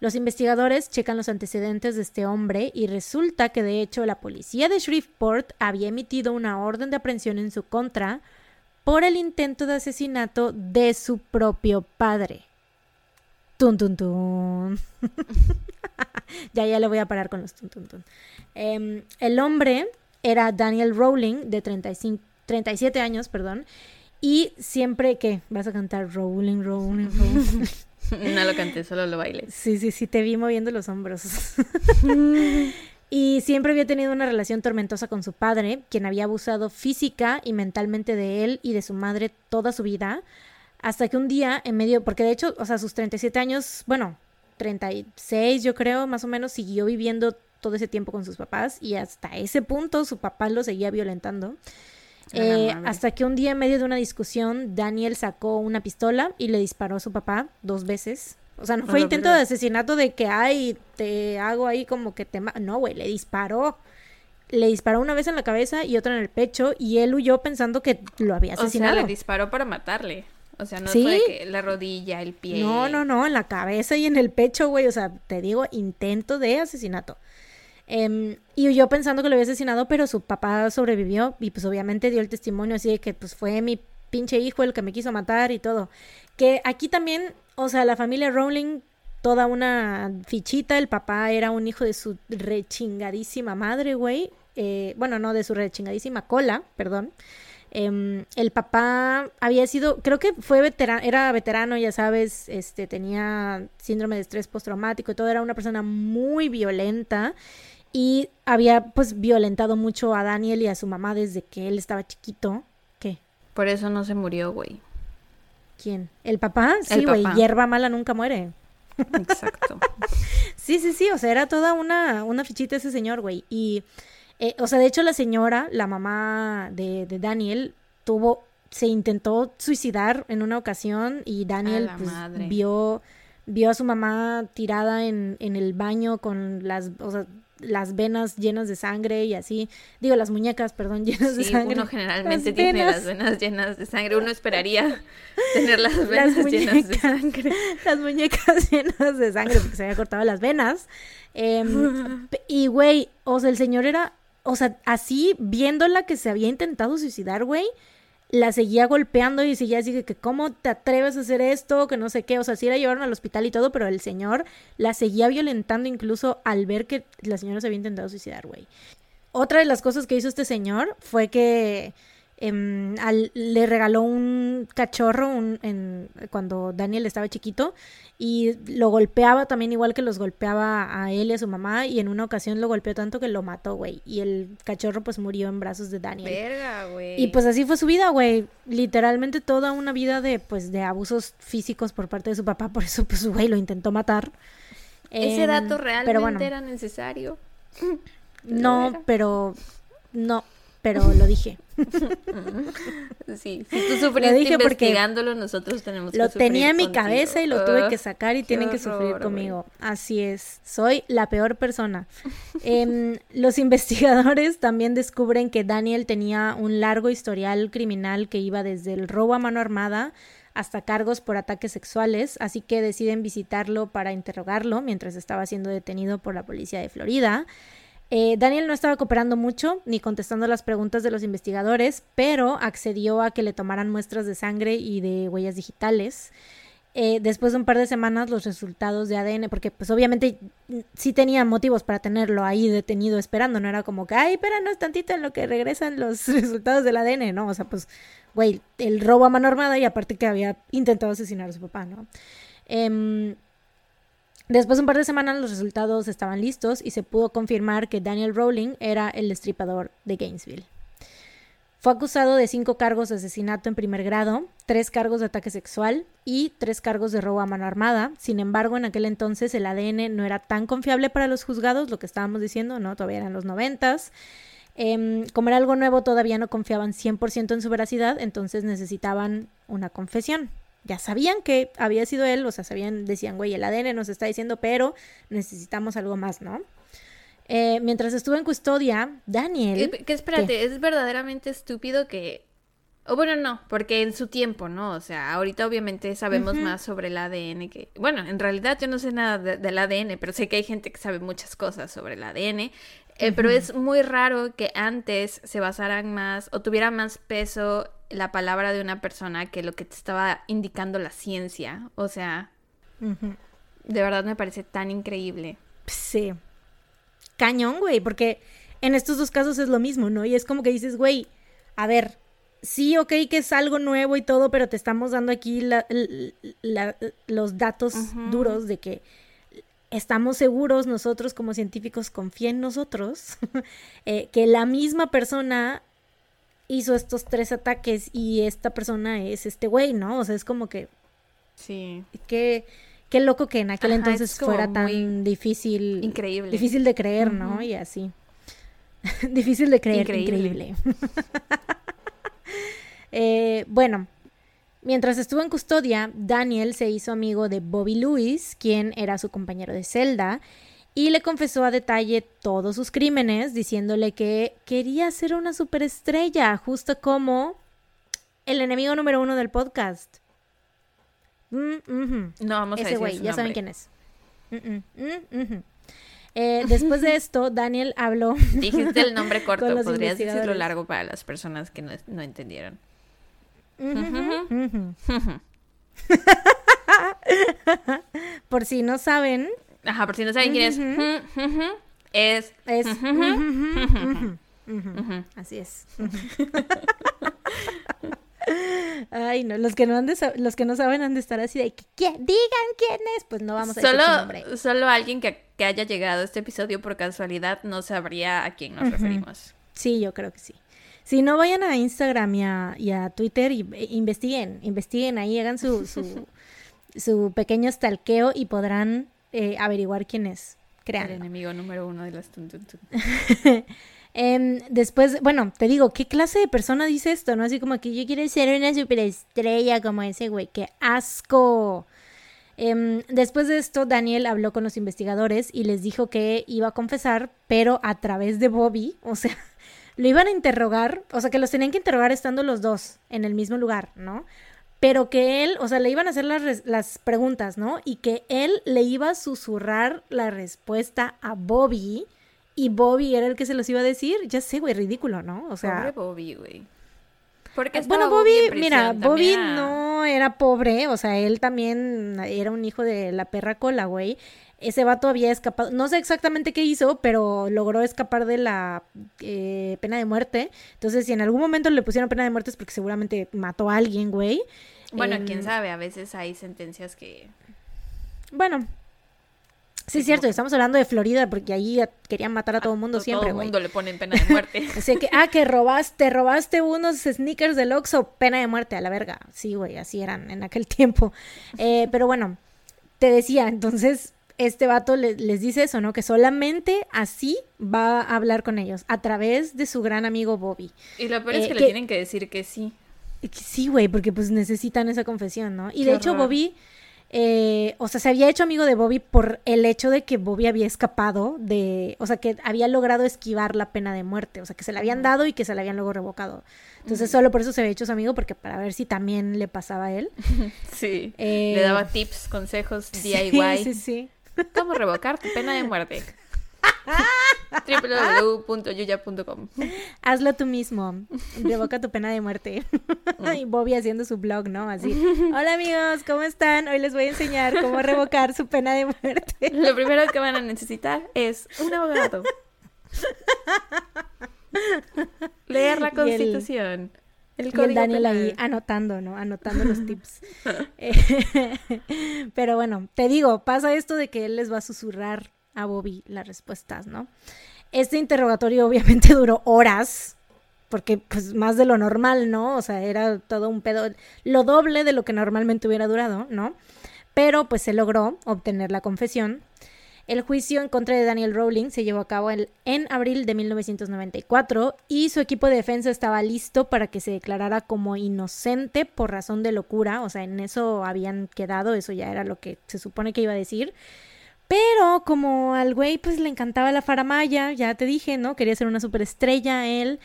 Los investigadores checan los antecedentes de este hombre y resulta que de hecho la policía de Shreveport había emitido una orden de aprehensión en su contra por el intento de asesinato de su propio padre. Tun, tun, tun. ya, ya le voy a parar con los tun, tun, tun. Em, el hombre era Daniel Rowling, de 35, 37 años, perdón, y siempre que vas a cantar Rowling, Rowling, Rowling. No lo canté, solo lo bailé. Sí, sí, sí, te vi moviendo los hombros. y siempre había tenido una relación tormentosa con su padre, quien había abusado física y mentalmente de él y de su madre toda su vida, hasta que un día, en medio, porque de hecho, o sea, sus 37 años, bueno, 36 yo creo, más o menos, siguió viviendo todo ese tiempo con sus papás y hasta ese punto su papá lo seguía violentando. Eh, hasta que un día en medio de una discusión, Daniel sacó una pistola y le disparó a su papá dos veces. O sea, no fue intento de asesinato de que, ay, te hago ahí como que te... No, güey, le disparó. Le disparó una vez en la cabeza y otra en el pecho y él huyó pensando que lo había asesinado. O sea, le disparó para matarle. O sea, no fue que la rodilla, el pie. No, no, no, en la cabeza y en el pecho, güey. O sea, te digo, intento de asesinato. Em, y yo pensando que lo había asesinado, pero su papá sobrevivió y pues obviamente dio el testimonio así de que pues fue mi pinche hijo el que me quiso matar y todo. Que aquí también, o sea, la familia Rowling, toda una fichita, el papá era un hijo de su rechingadísima madre, güey. Eh, bueno, no, de su rechingadísima cola, perdón. Em, el papá había sido, creo que fue veterano, era veterano, ya sabes, este, tenía síndrome de estrés postraumático y todo, era una persona muy violenta y había pues violentado mucho a Daniel y a su mamá desde que él estaba chiquito. ¿Qué? Por eso no se murió, güey. ¿Quién? ¿El papá? Sí, güey, hierba mala nunca muere. Exacto. sí, sí, sí, o sea, era toda una, una fichita ese señor, güey. Y, eh, o sea, de hecho la señora, la mamá de, de, Daniel, tuvo, se intentó suicidar en una ocasión y Daniel pues, vio, vio a su mamá tirada en, en el baño con las, o sea, las venas llenas de sangre y así. Digo, las muñecas, perdón, llenas de sangre. Uno generalmente tiene las venas llenas de sangre. Uno esperaría tener las venas llenas de sangre. Las muñecas llenas de sangre porque se había cortado las venas. Em, y, güey, o sea, el señor era, o sea, así, viéndola que se había intentado suicidar, güey la seguía golpeando y seguía así que cómo te atreves a hacer esto, que no sé qué, o sea, sí la llevaron al hospital y todo, pero el señor la seguía violentando incluso al ver que la señora se había intentado suicidar, güey. Otra de las cosas que hizo este señor fue que Em, le regaló un cachorro en, cuando Daniel estaba chiquito y lo golpeaba también igual que los golpeaba a él y a su mamá y en una ocasión lo golpeó tanto que lo mató, güey. Y el cachorro pues murió en brazos de Daniel. Verga, güey. Y pues así fue su vida, güey. Literalmente toda una vida de pues de abusos físicos por parte de su papá, por eso pues güey lo intentó matar. Ese dato em, realmente era necesario. no, pero no, pero lo dije. sí, si tú sufriste dije investigándolo, nosotros tenemos que Lo tenía en mi cabeza y lo tuve que sacar y tienen que sufrir conmigo. Así es, soy la peor persona. Em, los investigadores también descubren que Daniel tenía un largo historial criminal que iba desde el robo a mano armada hasta cargos por ataques sexuales, así que deciden visitarlo para interrogarlo mientras estaba siendo detenido por la policía de Florida. Eh, Daniel no estaba cooperando mucho ni contestando las preguntas de los investigadores, pero accedió a que le tomaran muestras de sangre y de huellas digitales. Eh, después de un par de semanas los resultados de ADN, porque pues obviamente sí tenía motivos para tenerlo ahí detenido esperando, no era como que, ay, espéranos tantito en lo que regresan los resultados del ADN, ¿no? O sea, pues, güey, el robo a mano armada y aparte que había intentado asesinar a su papá, ¿no? Eh, Después de un par de semanas los resultados estaban listos y se pudo confirmar que Daniel Rowling era el destripador de Gainesville. Fue acusado de cinco cargos de asesinato en primer grado, tres cargos de ataque sexual y tres cargos de robo a mano armada. Sin embargo, en aquel entonces el ADN no era tan confiable para los juzgados, lo que estábamos diciendo, ¿no? Todavía eran los noventas. Em, como era algo nuevo, todavía no confiaban 100% en su veracidad, entonces necesitaban una confesión ya sabían que había sido él, o sea, sabían, decían, güey, el ADN nos está diciendo, pero necesitamos algo más, ¿no? Eh, mientras estuvo en custodia, Daniel... Que, espérate, es verdaderamente estúpido que... O bueno, no, porque en su tiempo, ¿no? O sea, ahorita obviamente sabemos más sobre el ADN que... Bueno, en realidad yo no sé nada del ADN, pero sé que hay gente que sabe muchas cosas sobre el ADN. Eh, pero es muy raro que antes se basaran más o tuviera más peso la palabra de una persona que lo que te estaba indicando la ciencia. O sea, de verdad me parece tan increíble. Sí. Cañón, güey, porque en estos dos casos es lo mismo, ¿no? Y es como que dices, güey, a ver, sí, ok, que es algo nuevo y todo, pero te estamos dando aquí los datos duros de que estamos seguros nosotros como científicos, confía en nosotros, eh, que la misma persona hizo estos tres ataques y esta persona es este güey, ¿no? O sea, es como que... Sí. Qué, qué loco que en aquel entonces fuera tan difícil. Increíble. Difícil de creer, ¿no? Y así. difícil de creer, increíble. eh, bueno, Mientras estuvo en custodia, Daniel se hizo amigo de Bobby Lewis, quien era su compañero de celda, y le confesó a detalle todos sus crímenes, diciéndole que quería ser una superestrella, justo como el enemigo número uno del podcast. Mm, no vamos a Ese güey, ya saben quién es. Mm, mm, eh, después de esto, Daniel habló. Dijiste el nombre corto, podrías decirlo largo para las personas que no, no entendieron. Por si no saben, Ajá, por si no saben quién es. Es. Es. Así es. Ay, no, los que no, han de los que no saben han de estar así de que digan quién es, pues no vamos a solo, decir su nombre. Solo alguien que, que, haya llegado a este episodio por casualidad no sabría a quién nos referimos. Sí, yo creo que sí. Si no, vayan a Instagram y a, y a Twitter y e, investiguen, investiguen ahí, hagan su, su, su pequeño stalkeo y podrán eh, averiguar quién es. Crean. El enemigo número uno de las em, después, bueno, te digo, ¿qué clase de persona dice esto? ¿No? Así como que yo quiero ser una superestrella como ese güey. ¡Qué asco! Em, después de esto, Daniel habló con los investigadores y les dijo que iba a confesar, pero a través de Bobby. O sea, lo iban a interrogar, o sea, que los tenían que interrogar estando los dos en el mismo lugar, ¿no? Pero que él, o sea, le iban a hacer las, las, preguntas, ¿no? Y que él le iba a susurrar la respuesta a Bobby y Bobby era el que se los iba a decir. Ya sé, güey, ridículo, ¿no? O sea... Pobre Bobby, güey. Porque bueno, Bobby, mira, Bobby no era pobre, o sea, él también era un hijo de la perra cola, güey. Ese vato había escapado, no sé exactamente qué hizo, pero logró escapar de la eh, pena de muerte. Entonces, si en algún momento le pusieron pena de muerte es porque seguramente mató a alguien, güey. Bueno, quién em, sabe, a veces hay sentencias que... Bueno, Sí, es cierto, estamos hablando de Florida porque ahí querían matar a todo el mundo siempre, Todo el mundo le ponen pena de muerte. Así que, ah, que robaste, robaste unos sneakers del Oxxo, pena de muerte a la verga. Sí, güey, así eran en aquel tiempo. Eh, pero bueno, te decía, entonces, este vato les dice eso, ¿no? Que solamente así va a hablar con ellos, a través de su gran amigo Bobby. Y lo peor es eh, que, le tienen que decir que sí. sí, güey, porque pues necesitan esa confesión, ¿no? Y de hecho, Bobby eh, o sea, se había hecho amigo de Bobby por el hecho de que Bobby había escapado de, o sea, que había logrado esquivar la pena de muerte, o sea, que se la habían dado y que se la habían luego revocado. Entonces, solo por eso se había hecho su amigo, porque para ver si también le pasaba a él. Sí. Eh, Le daba tips, consejos, Sí, DIY. sí, sí. ¿Cómo revocar tu pena de muerte? www.yuya.com Hazlo tú mismo. Revoca tu pena de muerte. y Bobby haciendo su blog, ¿no? Así. Hola amigos, ¿cómo están? Hoy les voy a enseñar cómo revocar su pena de muerte. Lo primero que van a necesitar es un abogado. Leer la constitución. El, Y el Daniel penal. ahí anotando, ¿no? Anotando los tips. Eh, Pero bueno, te digo, pasa esto de que él les va a susurrar a Bobby las respuestas, ¿no? Este interrogatorio obviamente duró horas, porque pues más de lo normal, ¿no? O sea, era todo un pedo, lo doble de lo que normalmente hubiera durado, ¿no? Pero pues se logró obtener la confesión. El juicio en contra de Daniel Rowling se llevó a cabo en, abril de 1994 y su equipo de defensa estaba listo para que se declarara como inocente por razón de locura, o sea, en eso habían quedado, eso ya era lo que se supone que iba a decir. Pero como al güey pues le encantaba la faramaya, ya te dije, ¿no? Quería ser una superestrella él.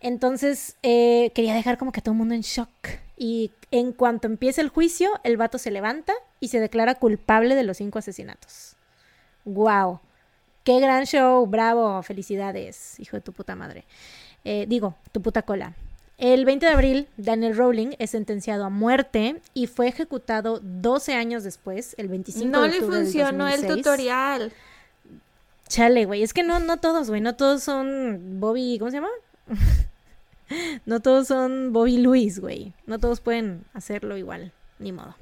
Entonces eh, quería dejar como que a todo el mundo en shock. Y en cuanto empieza el juicio, el vato se levanta y se declara culpable de los cinco asesinatos. ¡Wow! ¡Qué gran show! ¡Bravo! ¡Felicidades, hijo de tu puta madre! Eh, digo, tu puta cola. El 20 de abril, Daniel Rowling es sentenciado a muerte y fue ejecutado 12 años después, el 25 No de le octubre del funcionó el 2006. tutorial. Chale, güey. Es que no, no todos, güey. No todos son Bobby. ¿Cómo se llama? no todos son Bobby Luis, güey. No todos pueden hacerlo igual. Ni modo.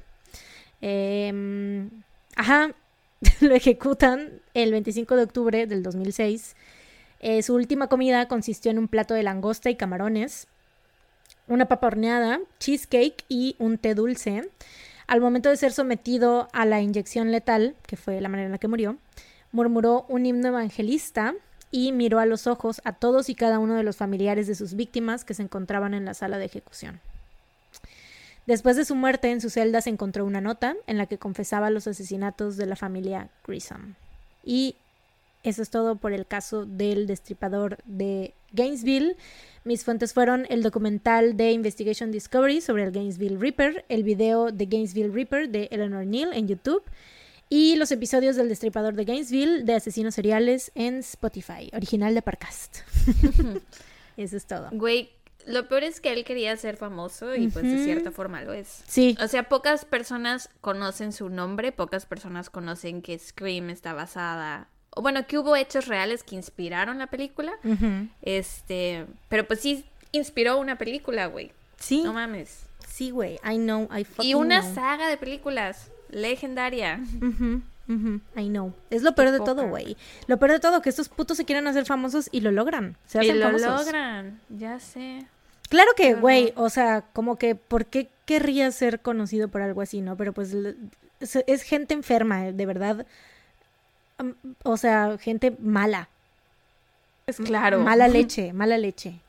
Em, ajá. Lo ejecutan el 25 de octubre del 2006. Eh, su última comida consistió en un plato de langosta y camarones, una papa horneada, cheesecake y un té dulce. Al momento de ser sometido a la inyección letal, que fue la manera en la que murió, murmuró un himno evangelista y miró a los ojos a todos y cada uno de los familiares de sus víctimas que se encontraban en la sala de ejecución. Después de su muerte, en su celda se encontró una nota en la que confesaba los asesinatos de la familia Grissom. Y eso es todo por el caso del destripador de Gainesville. Mis fuentes fueron el documental de Investigation Discovery sobre el Gainesville Reaper, el video de Gainesville Reaper de Eleanor Neal en YouTube y los episodios del Destripador de Gainesville de Asesinos Seriales en Spotify, original de Parcast. Eso es todo. Güey, lo peor es que él quería ser famoso y pues de cierta forma lo es. Sí, O sea, pocas personas conocen su nombre, pocas personas conocen que Scream está basada, o bueno, que hubo hechos reales que inspiraron la película. Este, pero pues sí inspiró una película, güey. sí, No mames. sí, güey. I know, I fucking Y una know. saga de películas legendaria. Ujú, ujú, I know. Es lo peor de todo, güey. Lo peor de todo, que estos putos se quieren hacer famosos y lo logran. Se Y hacen lo famosos. logran, ya sé. Claro que, güey, o sea, como que, ¿por qué querría ser conocido por algo así, no? Pero pues es, es gente enferma, eh, de verdad. O sea, gente mala. Pues claro. Mala leche, mala leche.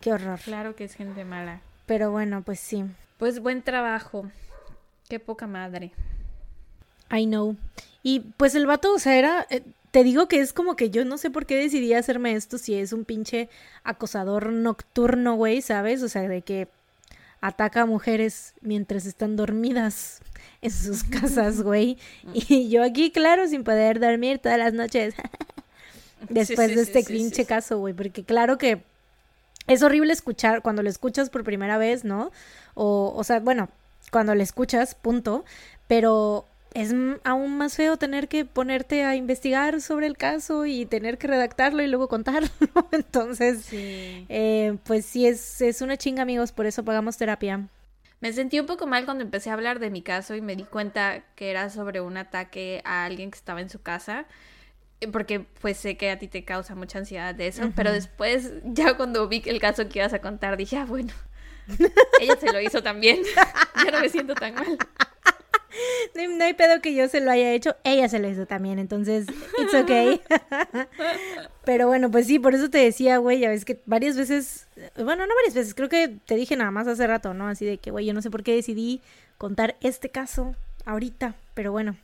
Qué horror. Claro que es gente mala. Pero bueno, pues sí. Pues buen trabajo. Qué poca madre. I know. Y pues el vato, o sea, era. eh, te digo que es como que yo no sé por qué decidí hacerme esto si es un pinche acosador nocturno, güey, ¿sabes? O sea, de que ataca a mujeres mientras están dormidas en sus casas, güey. Y yo aquí, claro, sin poder dormir todas las noches. Después sí, de este sí, pinche caso, güey. Porque claro que es horrible escuchar cuando lo escuchas por primera vez, ¿no? O, o sea, bueno, cuando lo escuchas, punto. Pero es aún más feo tener que ponerte a investigar sobre el caso y tener que redactarlo y luego contarlo. Entonces, Sí. eh, pues sí, es, es una chinga, amigos. Por eso pagamos terapia. Me sentí un poco mal cuando empecé a hablar de mi caso y me di cuenta que era sobre un ataque a alguien que estaba en su casa. eh, Porque pues sé que a ti te causa mucha ansiedad de eso, pero después ya cuando vi el caso que ibas a contar dije, ah, bueno, ella se lo hizo también, ya no me siento tan mal. No hay, no hay pedo que yo se lo haya hecho, ella se lo hizo también, entonces, it's okay. Pero bueno, pues sí, por eso te decía, güey, ya ves que varias veces, bueno, no varias veces, creo que te dije nada más hace rato, ¿no? Así de que, güey, yo no sé por qué decidí contar este caso ahorita, pero bueno.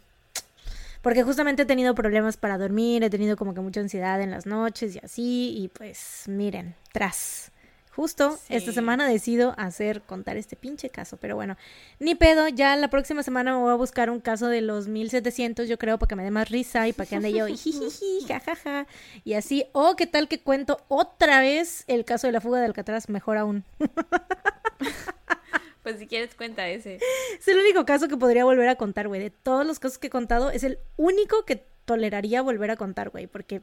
Porque justamente he tenido problemas para dormir, he tenido como que mucha ansiedad en las noches y así, y pues miren, tras. Justo esta semana decido hacer, contar este pinche caso, pero bueno, ni pedo, ya la próxima semana me voy a buscar un caso de los 1700, yo creo, para que me dé más risa y para que ande yo, jijiji, jajaja, y así, o qué tal que cuento otra vez el caso de la fuga de Alcatraz, mejor aún. Pues si quieres cuenta ese. Es el único caso que podría volver a contar, güey. De todos los casos que he contado, es el único que toleraría volver a contar, güey. Porque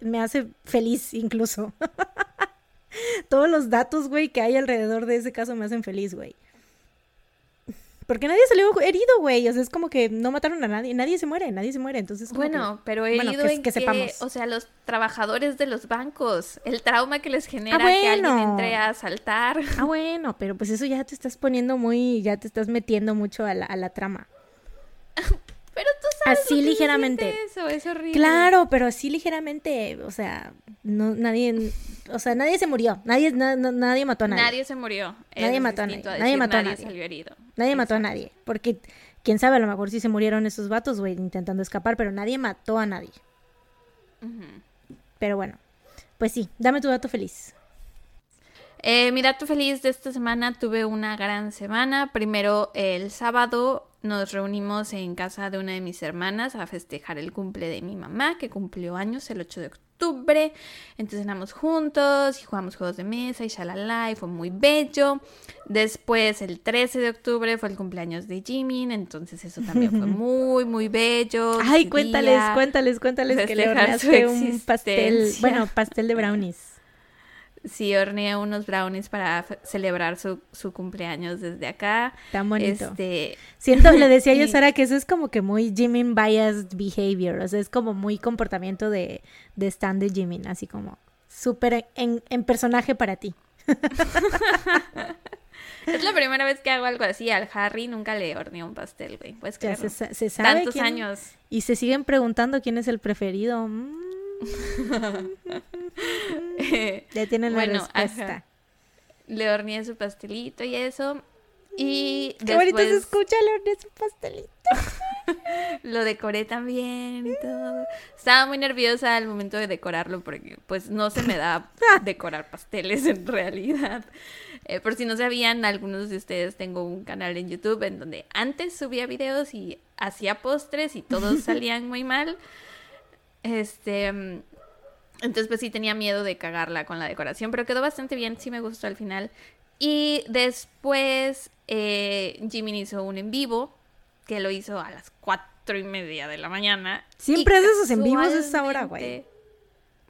me hace feliz incluso. todos los datos, güey, que hay alrededor de ese caso me hacen feliz, güey. Porque nadie salió herido, güey. O sea, es como que no mataron a nadie. Nadie se muere, nadie se muere. Entonces, bueno, pero herido en que, sepamos. O sea, los trabajadores de los bancos. El trauma que les genera ah, que alguien entre a asaltar. Ah, bueno, pero pues eso ya te estás poniendo muy. Ya te estás metiendo mucho a la, a la trama. Pero tú sabes. Así ligeramente. Eso, es horrible. Claro, pero así ligeramente. O sea, no, nadie. O sea, nadie se murió. Nadie, nadie mató a nadie. Nadie se murió. Nadie mató a nadie. nadie mató a nadie. Salió herido. Nadie mató a nadie. Porque quién sabe, a lo mejor sí se murieron esos vatos, güey, intentando escapar, pero nadie mató a nadie. Pero bueno, pues sí, dame tu dato feliz. Eh, mi dato feliz de esta semana tuve una gran semana. Primero, el sábado nos reunimos en casa de una de mis hermanas a festejar el cumple de mi mamá, que cumplió años el 8 de octubre. Entonces cenamos juntos y jugamos juegos de mesa y shalala, y fue muy bello. Después, el 13 de octubre fue el cumpleaños de Jimin, entonces eso también fue muy, muy bello. Ay, cuéntales, cuéntales, cuéntales que le horneaste un pastel, bueno, pastel de brownies. Sí, horneé unos brownies para celebrar su, su, cumpleaños desde acá. Tan bonito. Este... Siento, le decía yo, Sara, que eso es como que muy Jimin biased behavior. O sea, es como muy comportamiento de, de stand de Jimin, así como súper en, en personaje para ti. es la primera vez que hago algo así. Al Harry nunca le horneé un pastel, güey. Pues claro. Se, sabe Tantos años. Y se siguen preguntando quién es el preferido. Mm. ya tienen la respuesta. Le horneé su pastelito y eso. Y Qué bonito se escucha, le horneé su pastelito. lo decoré también y todo. Estaba muy nerviosa al momento de decorarlo porque pues no se me da decorar pasteles en realidad. Eh, por si no sabían, algunos de ustedes tengo un canal en YouTube en donde antes subía videos y hacía postres y todos salían muy mal. Este, mm, entonces pues sí tenía miedo de cagarla con la decoración, pero quedó bastante bien, sí me gustó al final. Y después eh, Jimmy hizo un en vivo, que lo hizo a las cuatro y media de la mañana. Siempre hace esos en vivos a esa hora, güey.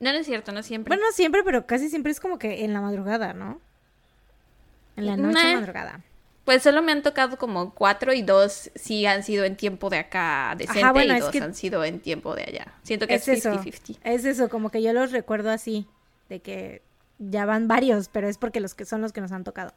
No, no es cierto, no siempre. Bueno, no siempre, pero casi siempre es como que en la madrugada, ¿no? En la noche madrugada. Pues solo me han tocado como cuatro y dos sí han sido en tiempo de acá decente y dos han sido en tiempo de allá. Siento que es 50-50. Es eso, como que yo los recuerdo así, de que ya van varios, pero es porque los que son los que nos han tocado.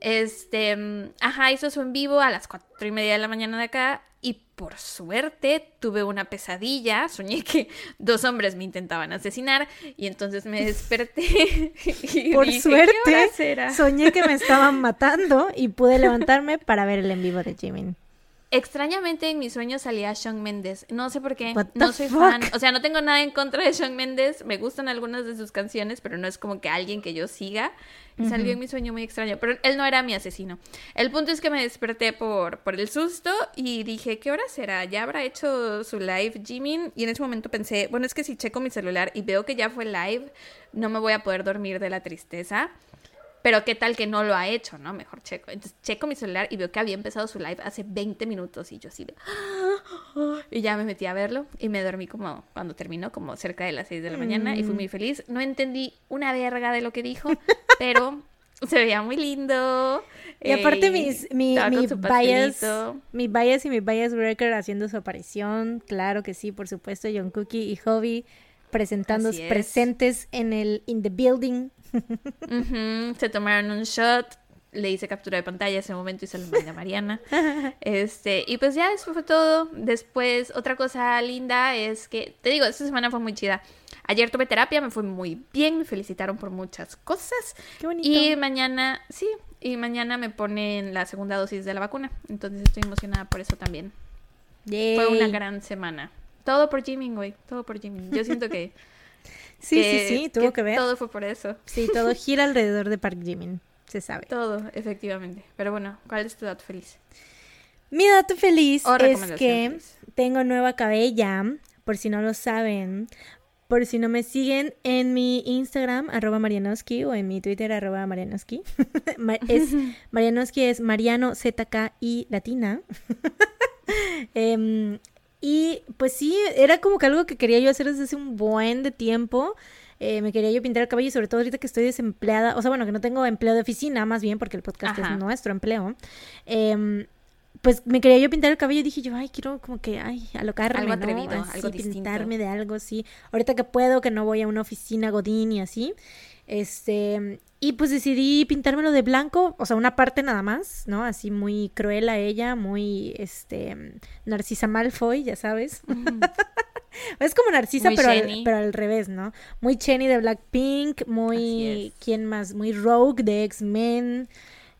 Este, mm, ajá, hizo su en vivo a las cuatro y media de la mañana de acá y por suerte tuve una pesadilla, soñé que dos hombres me intentaban asesinar y entonces me desperté. Y por suerte soñé que me estaban matando y pude levantarme para ver el en vivo de Jimin. Extrañamente en mis sueños salía Shawn Mendes. No sé por qué. No soy fan. O sea, no tengo nada en contra de Shawn Mendes. Me gustan algunas de sus canciones, pero no es como que alguien que yo siga. Salió en mi sueño muy extraño. Pero él no era mi asesino. El punto es que me desperté por, por el susto y dije, ¿qué hora será? ¿Ya habrá hecho su live Jimin? Y en ese momento pensé, bueno, es que si checo mi celular y veo que ya fue live, no me voy a poder dormir de la tristeza. Pero qué tal que no lo ha hecho, ¿no? Mejor checo. Entonces checo mi celular y veo que había empezado su live hace 20 minutos y yo así de... Y ya me metí a verlo y me dormí como cuando terminó, como cerca de las 6 de la mañana y fui mm. muy feliz. No entendí una verga de lo que dijo, pero se veía muy lindo. Y aparte mis, mi, mi bias, mi bias y mi bias breaker haciendo su aparición, claro que sí, por supuesto, John Cookie y Hobby presentando presentes en el in the building Se tomaron un shot, le hice captura de pantalla ese momento y se lo mandé a Mariana. este, y pues ya eso fue todo. Después, otra cosa linda es que, te digo, esta semana fue muy chida. Ayer tuve terapia, me fue muy bien, me felicitaron por muchas cosas. Qué bonito. Y mañana, sí, y mañana me ponen la segunda dosis de la vacuna. Entonces estoy emocionada por eso también. Fue una gran semana. Todo por Jimmy, güey. Todo por Jimmy. Yo siento que. sí, sí, sí, tuvo que, ver. Todo fue por eso. Sí, todo gira alrededor de Park Jimin. Se sabe. Todo, efectivamente. Pero bueno, ¿cuál es tu dato feliz? Mi dato feliz es que tengo nueva cabella, por si no lo saben. Por si no me siguen en mi Instagram, arroba Marianoski, o en mi Twitter, arroba Marianoski. es, Marianoski es Mariano ZK y Latina. Em, y pues sí, era como que algo que quería yo hacer desde hace un buen de tiempo. Eh, me quería yo pintar el cabello, sobre todo ahorita que estoy desempleada. O sea, bueno, que no tengo empleo de oficina, más bien, porque el podcast es nuestro empleo. Eh, pues me quería yo pintar el cabello y dije yo, ay, quiero como que, ay, alocarme, algo atrevido, ¿no? algo pintarme de algo, sí. Ahorita que puedo, que no voy a una oficina godín y así. Este, y pues decidí pintármelo de blanco, o sea, una parte nada más, ¿no? Así muy cruel a ella, muy, este, Narcisa Malfoy, ya sabes. es como Narcisa, pero al, pero al revés, ¿no? Muy Chenny de Blackpink, muy, ¿quién más? Muy Rogue de X-Men.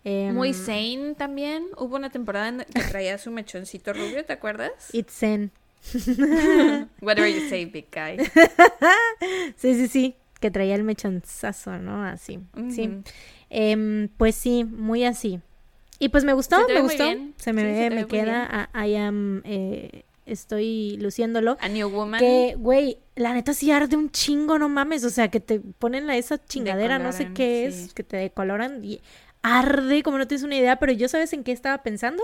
Muy Zane em, también. Hubo una temporada en que traía su mechoncito rubio, ¿te acuerdas? It's Zen. Whatever you say, big guy. sí, sí, sí. Que traía el mechonzazo, ¿no? Así. Sí. Em, pues sí, muy así. Y pues me gustó, me gustó. Se me ve, me queda. I am. Eh, estoy luciéndolo. A New Woman. Que, güey, la neta sí arde un chingo, no mames. O sea, que te ponen la, esa chingadera, no sé qué es, que te decoloran. Y arde, como no tienes una idea, pero yo sabes en qué estaba pensando.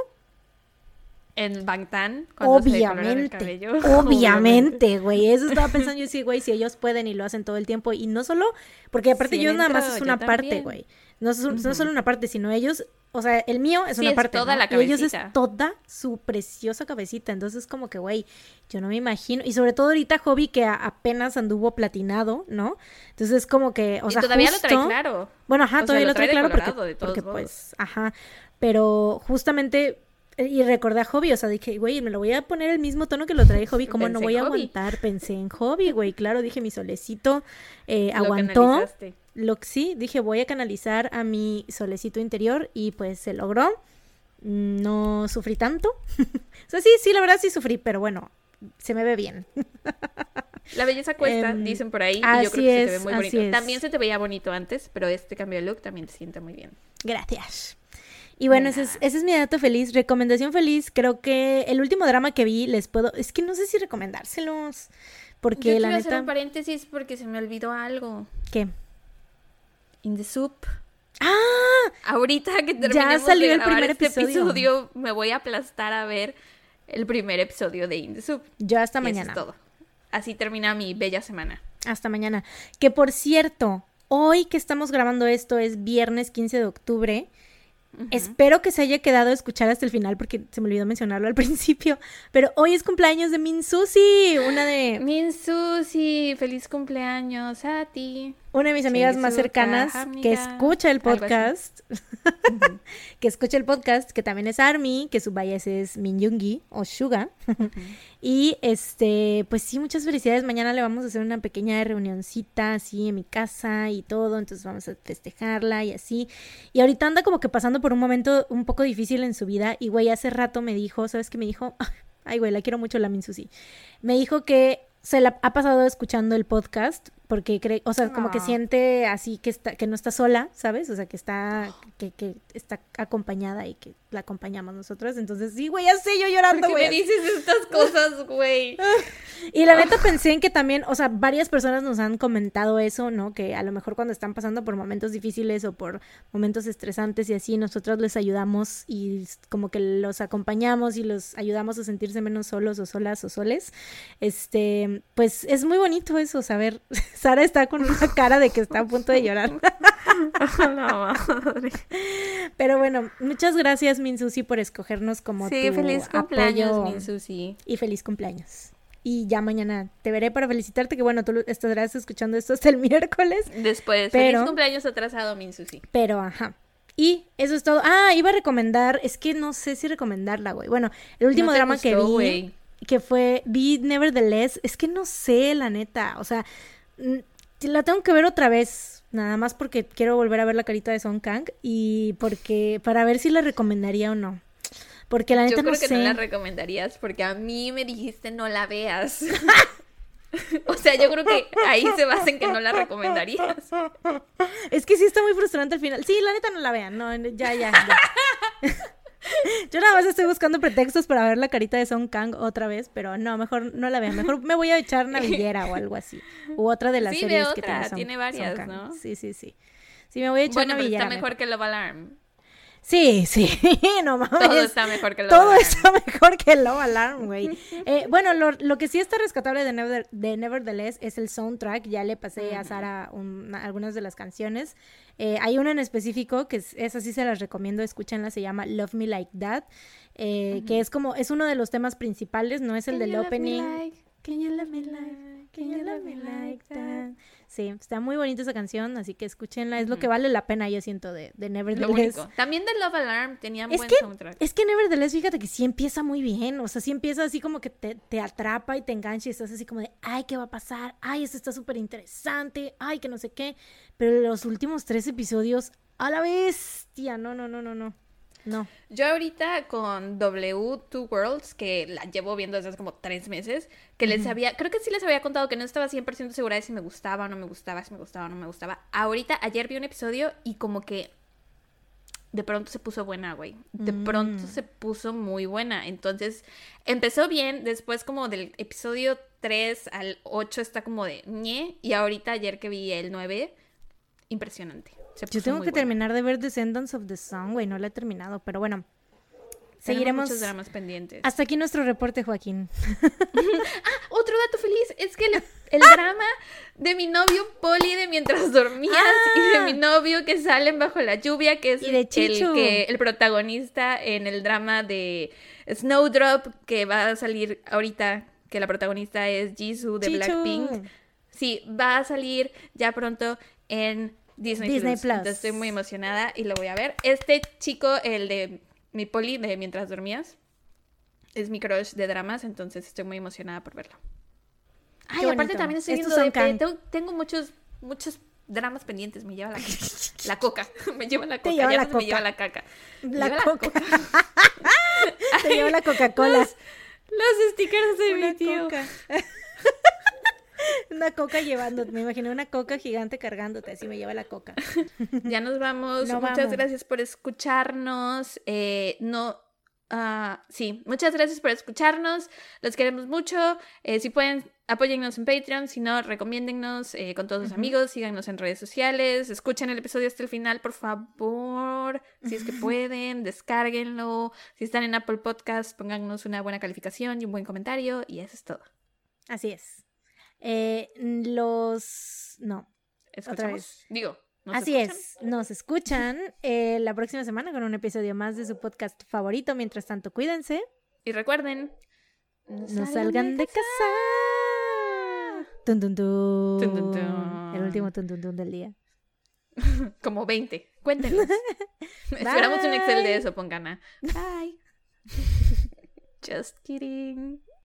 En Bangtan, obviamente, obviamente, güey, eso estaba pensando yo sí, güey, si ellos pueden y lo hacen todo el tiempo y no solo, porque aparte yo nada más es una parte, güey, no, es, solo una parte, sino ellos, o sea, el mío es una parte, toda la y ellos es toda su preciosa cabecita, entonces como que, güey, yo no me imagino, y sobre todo ahorita Hobby que apenas anduvo platinado, ¿no? Entonces es como que, o sea, todavía lo trae claro. Bueno, ajá, todavía lo trae, claro porque, porque pues, ajá, pero justamente y recordé a Hobby, o sea, dije, güey, me lo voy a poner el mismo tono que lo trae Hobby, ¿cómo no voy a aguantar? Pensé en Hobby, güey, claro, dije, mi solecito eh, aguantó. Lo que sí, dije, voy a canalizar a mi solecito interior y pues se logró. No sufrí tanto. o sea, sí, sí, la verdad sí sufrí, pero bueno, se me ve bien. La belleza cuesta, em, dicen por ahí, y yo creo que se te ve muy bonito. También se te veía bonito antes, pero este cambio de look también te siente muy bien. Gracias. Y bueno, ese es, ese es, mi dato feliz. Recomendación feliz, creo que el último drama que vi les puedo... Es que no sé si recomendárselos. Porque Yo la quiero neta... hacer un paréntesis porque se me olvidó algo. ¿Qué? In the Soup. ¡Ah! Ahorita que terminemos ya salió el primer este episodio. me voy a aplastar a ver el primer episodio de In the Soup. Yo hasta mañana. es todo. Así termina mi bella semana. Hasta mañana. Que por cierto, hoy que estamos grabando esto es viernes 15 de octubre. Espero que se haya quedado a escuchar hasta el final porque se me olvidó mencionarlo al principio. Pero hoy es cumpleaños de Min Susi, una de. Min Susi, feliz cumpleaños a ti una de mis amigas más cercanas que escucha el podcast, que escucha el podcast, que también es Army, que su bias es Minyungi o Suga. y este, pues sí, muchas felicidades. Mañana le vamos a hacer una pequeña reunioncita así en mi casa y todo, entonces vamos a festejarla y así. Y ahorita anda como que pasando por un momento un poco difícil en su vida y güey, hace rato me dijo, ¿sabes qué me dijo? Ay, güey, la quiero mucho la Minsusi. Me dijo que se la ha pasado escuchando el podcast porque cree, o sea, como que siente así que está que no está sola, ¿sabes? O sea, que está que, que está acompañada y que la acompañamos nosotros. Entonces, sí, güey, ya sé yo llorando, güey. me dices estas cosas, güey? y la neta pensé en que también, o sea, varias personas nos han comentado eso, ¿no? Que a lo mejor cuando están pasando por momentos difíciles o por momentos estresantes y así, nosotros les ayudamos y como que los acompañamos y los ayudamos a sentirse menos solos o solas o soles. Este, pues es muy bonito eso, saber. Sara está con una cara de que está a punto de llorar. Pero bueno, muchas gracias Minsusi por escogernos como sí, feliz cumpleaños, Minsusi. Y feliz cumpleaños. Y ya mañana te veré para felicitarte, que bueno, tú estarás escuchando esto hasta el miércoles. Después, pero, feliz cumpleaños atrasado, Minsusi. Pero, ajá. Y eso es todo. Ah, iba a recomendar, es que no sé si recomendarla, güey. Bueno, el último drama que vi, que fue Vi Nevertheless, es que no sé, la neta. O sea, la tengo que ver otra vez, nada más porque quiero volver a ver la carita de Song Kang y porque para ver si la recomendaría o no. Porque la neta Yo creo no que sé. no la recomendarías porque a mí me dijiste no la veas. o sea, yo creo que ahí se basa en que no la recomendarías. Es que sí está muy frustrante al final. Sí, la neta no la vean. No, ya, ya. ya. Yo nada más estoy buscando pretextos para ver la carita de Song Kang otra vez, pero no, mejor no la vean. Mejor me voy a echar Navillera o algo así. U otra de las Sí, series que otra, tiene Song- tiene Song varias, Kang. ¿no? Sí, sí, sí. Sí, me voy a echar Bueno, pero Navillera. está mejor que Love Alarm. Sí, sí, no mames. Todo está mejor que Love Todo Alarm. está mejor que Love Alarm, güey. Eh, bueno, lo, lo que sí está rescatable de, Never- de Nevertheless es el soundtrack. Ya le pasé a Sara un- algunas de las canciones. Eh, hay una en específico que es, esa sí se las recomiendo, escúchenla, se llama Love Me Like That, eh, que es como, es uno de los temas principales, no es el Can del opening. like, Can you love me like, can you love me like that? Sí, está muy bonita esa canción, así que escúchenla, es lo que vale la pena, yo siento, de, de Lo Nevertheless. único. También de Love Alarm tenían Es buen que, soundtrack. es que Nevertheless, fíjate que sí empieza muy bien, o sea, sí empieza así como que te, te atrapa y te engancha y estás así como de, ay, ¿qué va a pasar? Ay, esto está súper interesante, ay, que no sé qué, pero los últimos tres episodios, a la bestia, no, no, no, no, no, no. Yo ahorita con W Two Worlds, que la llevo viendo desde hace como tres meses, que les había, creo que sí les había contado que no estaba 100% segura de si me gustaba o no me gustaba, si me gustaba o no me gustaba. Ahorita, ayer vi un episodio y como que de pronto se puso buena, güey. De pronto se puso muy buena. Entonces, empezó bien, después como del episodio 3 al 8 está como de ñe, y ahorita ayer que vi el 9, impresionante. Se Yo tengo que buena. terminar de ver Descendants of the Sun, güey, no la he terminado, pero bueno, seguiremos. muchos dramas pendientes. Hasta aquí nuestro reporte, Joaquín. Otro dato feliz es que el, el drama de mi novio Poli de mientras dormías y de mi novio que salen bajo la lluvia, que es Y de el, que, el protagonista en el drama de Snowdrop, que va a salir ahorita, que la protagonista es Jisoo de Chichu. Blackpink. Sí, va a salir ya pronto en Disney, Disney Plus. Plus. Entonces estoy muy emocionada y lo voy a ver. Este chico, el de mi Poli de mientras dormías, es mi crush de dramas, entonces estoy muy emocionada por verlo. Ay, Qué aparte bonito. también estoy Estos viendo son de tengo, tengo muchos, muchos dramas pendientes. Me lleva la, la coca. Me lleva la Te coca. lleva ya la no me coca. lleva la caca. Me La lleva coca. Te llevo la Coca-Cola. Los stickers de Una mi tío. coca. Una coca llevándote, me imaginé una coca gigante cargándote, así me lleva la coca. Ya nos vamos. No muchas vamos. gracias por escucharnos. Eh, no. ah, sí, muchas gracias por escucharnos. Los queremos mucho. Eh, si pueden, apóyennos en Patreon. Si no, recomiéndennos eh, con todos sus amigos. Síganos en redes sociales. Escuchen el episodio hasta el final, por favor. Si es que pueden, descárguenlo. Si están en Apple Podcast, pónganos una buena calificación y un buen comentario. Y eso es todo. Así es. Eh, los... No, ¿Escuchamos? vez. Digo, ¿nos así escuchan? es. Nos escuchan eh, la próxima semana con un episodio más de su podcast favorito. Mientras tanto, cuídense. Y recuerden, No salgan de casa. Tun, tun, tun. Tun, tun, tun. El último tun, tun, tun del día. Como 20. Cuéntenos. Esperamos un Excel de eso, pongan a. Bye. Just kidding.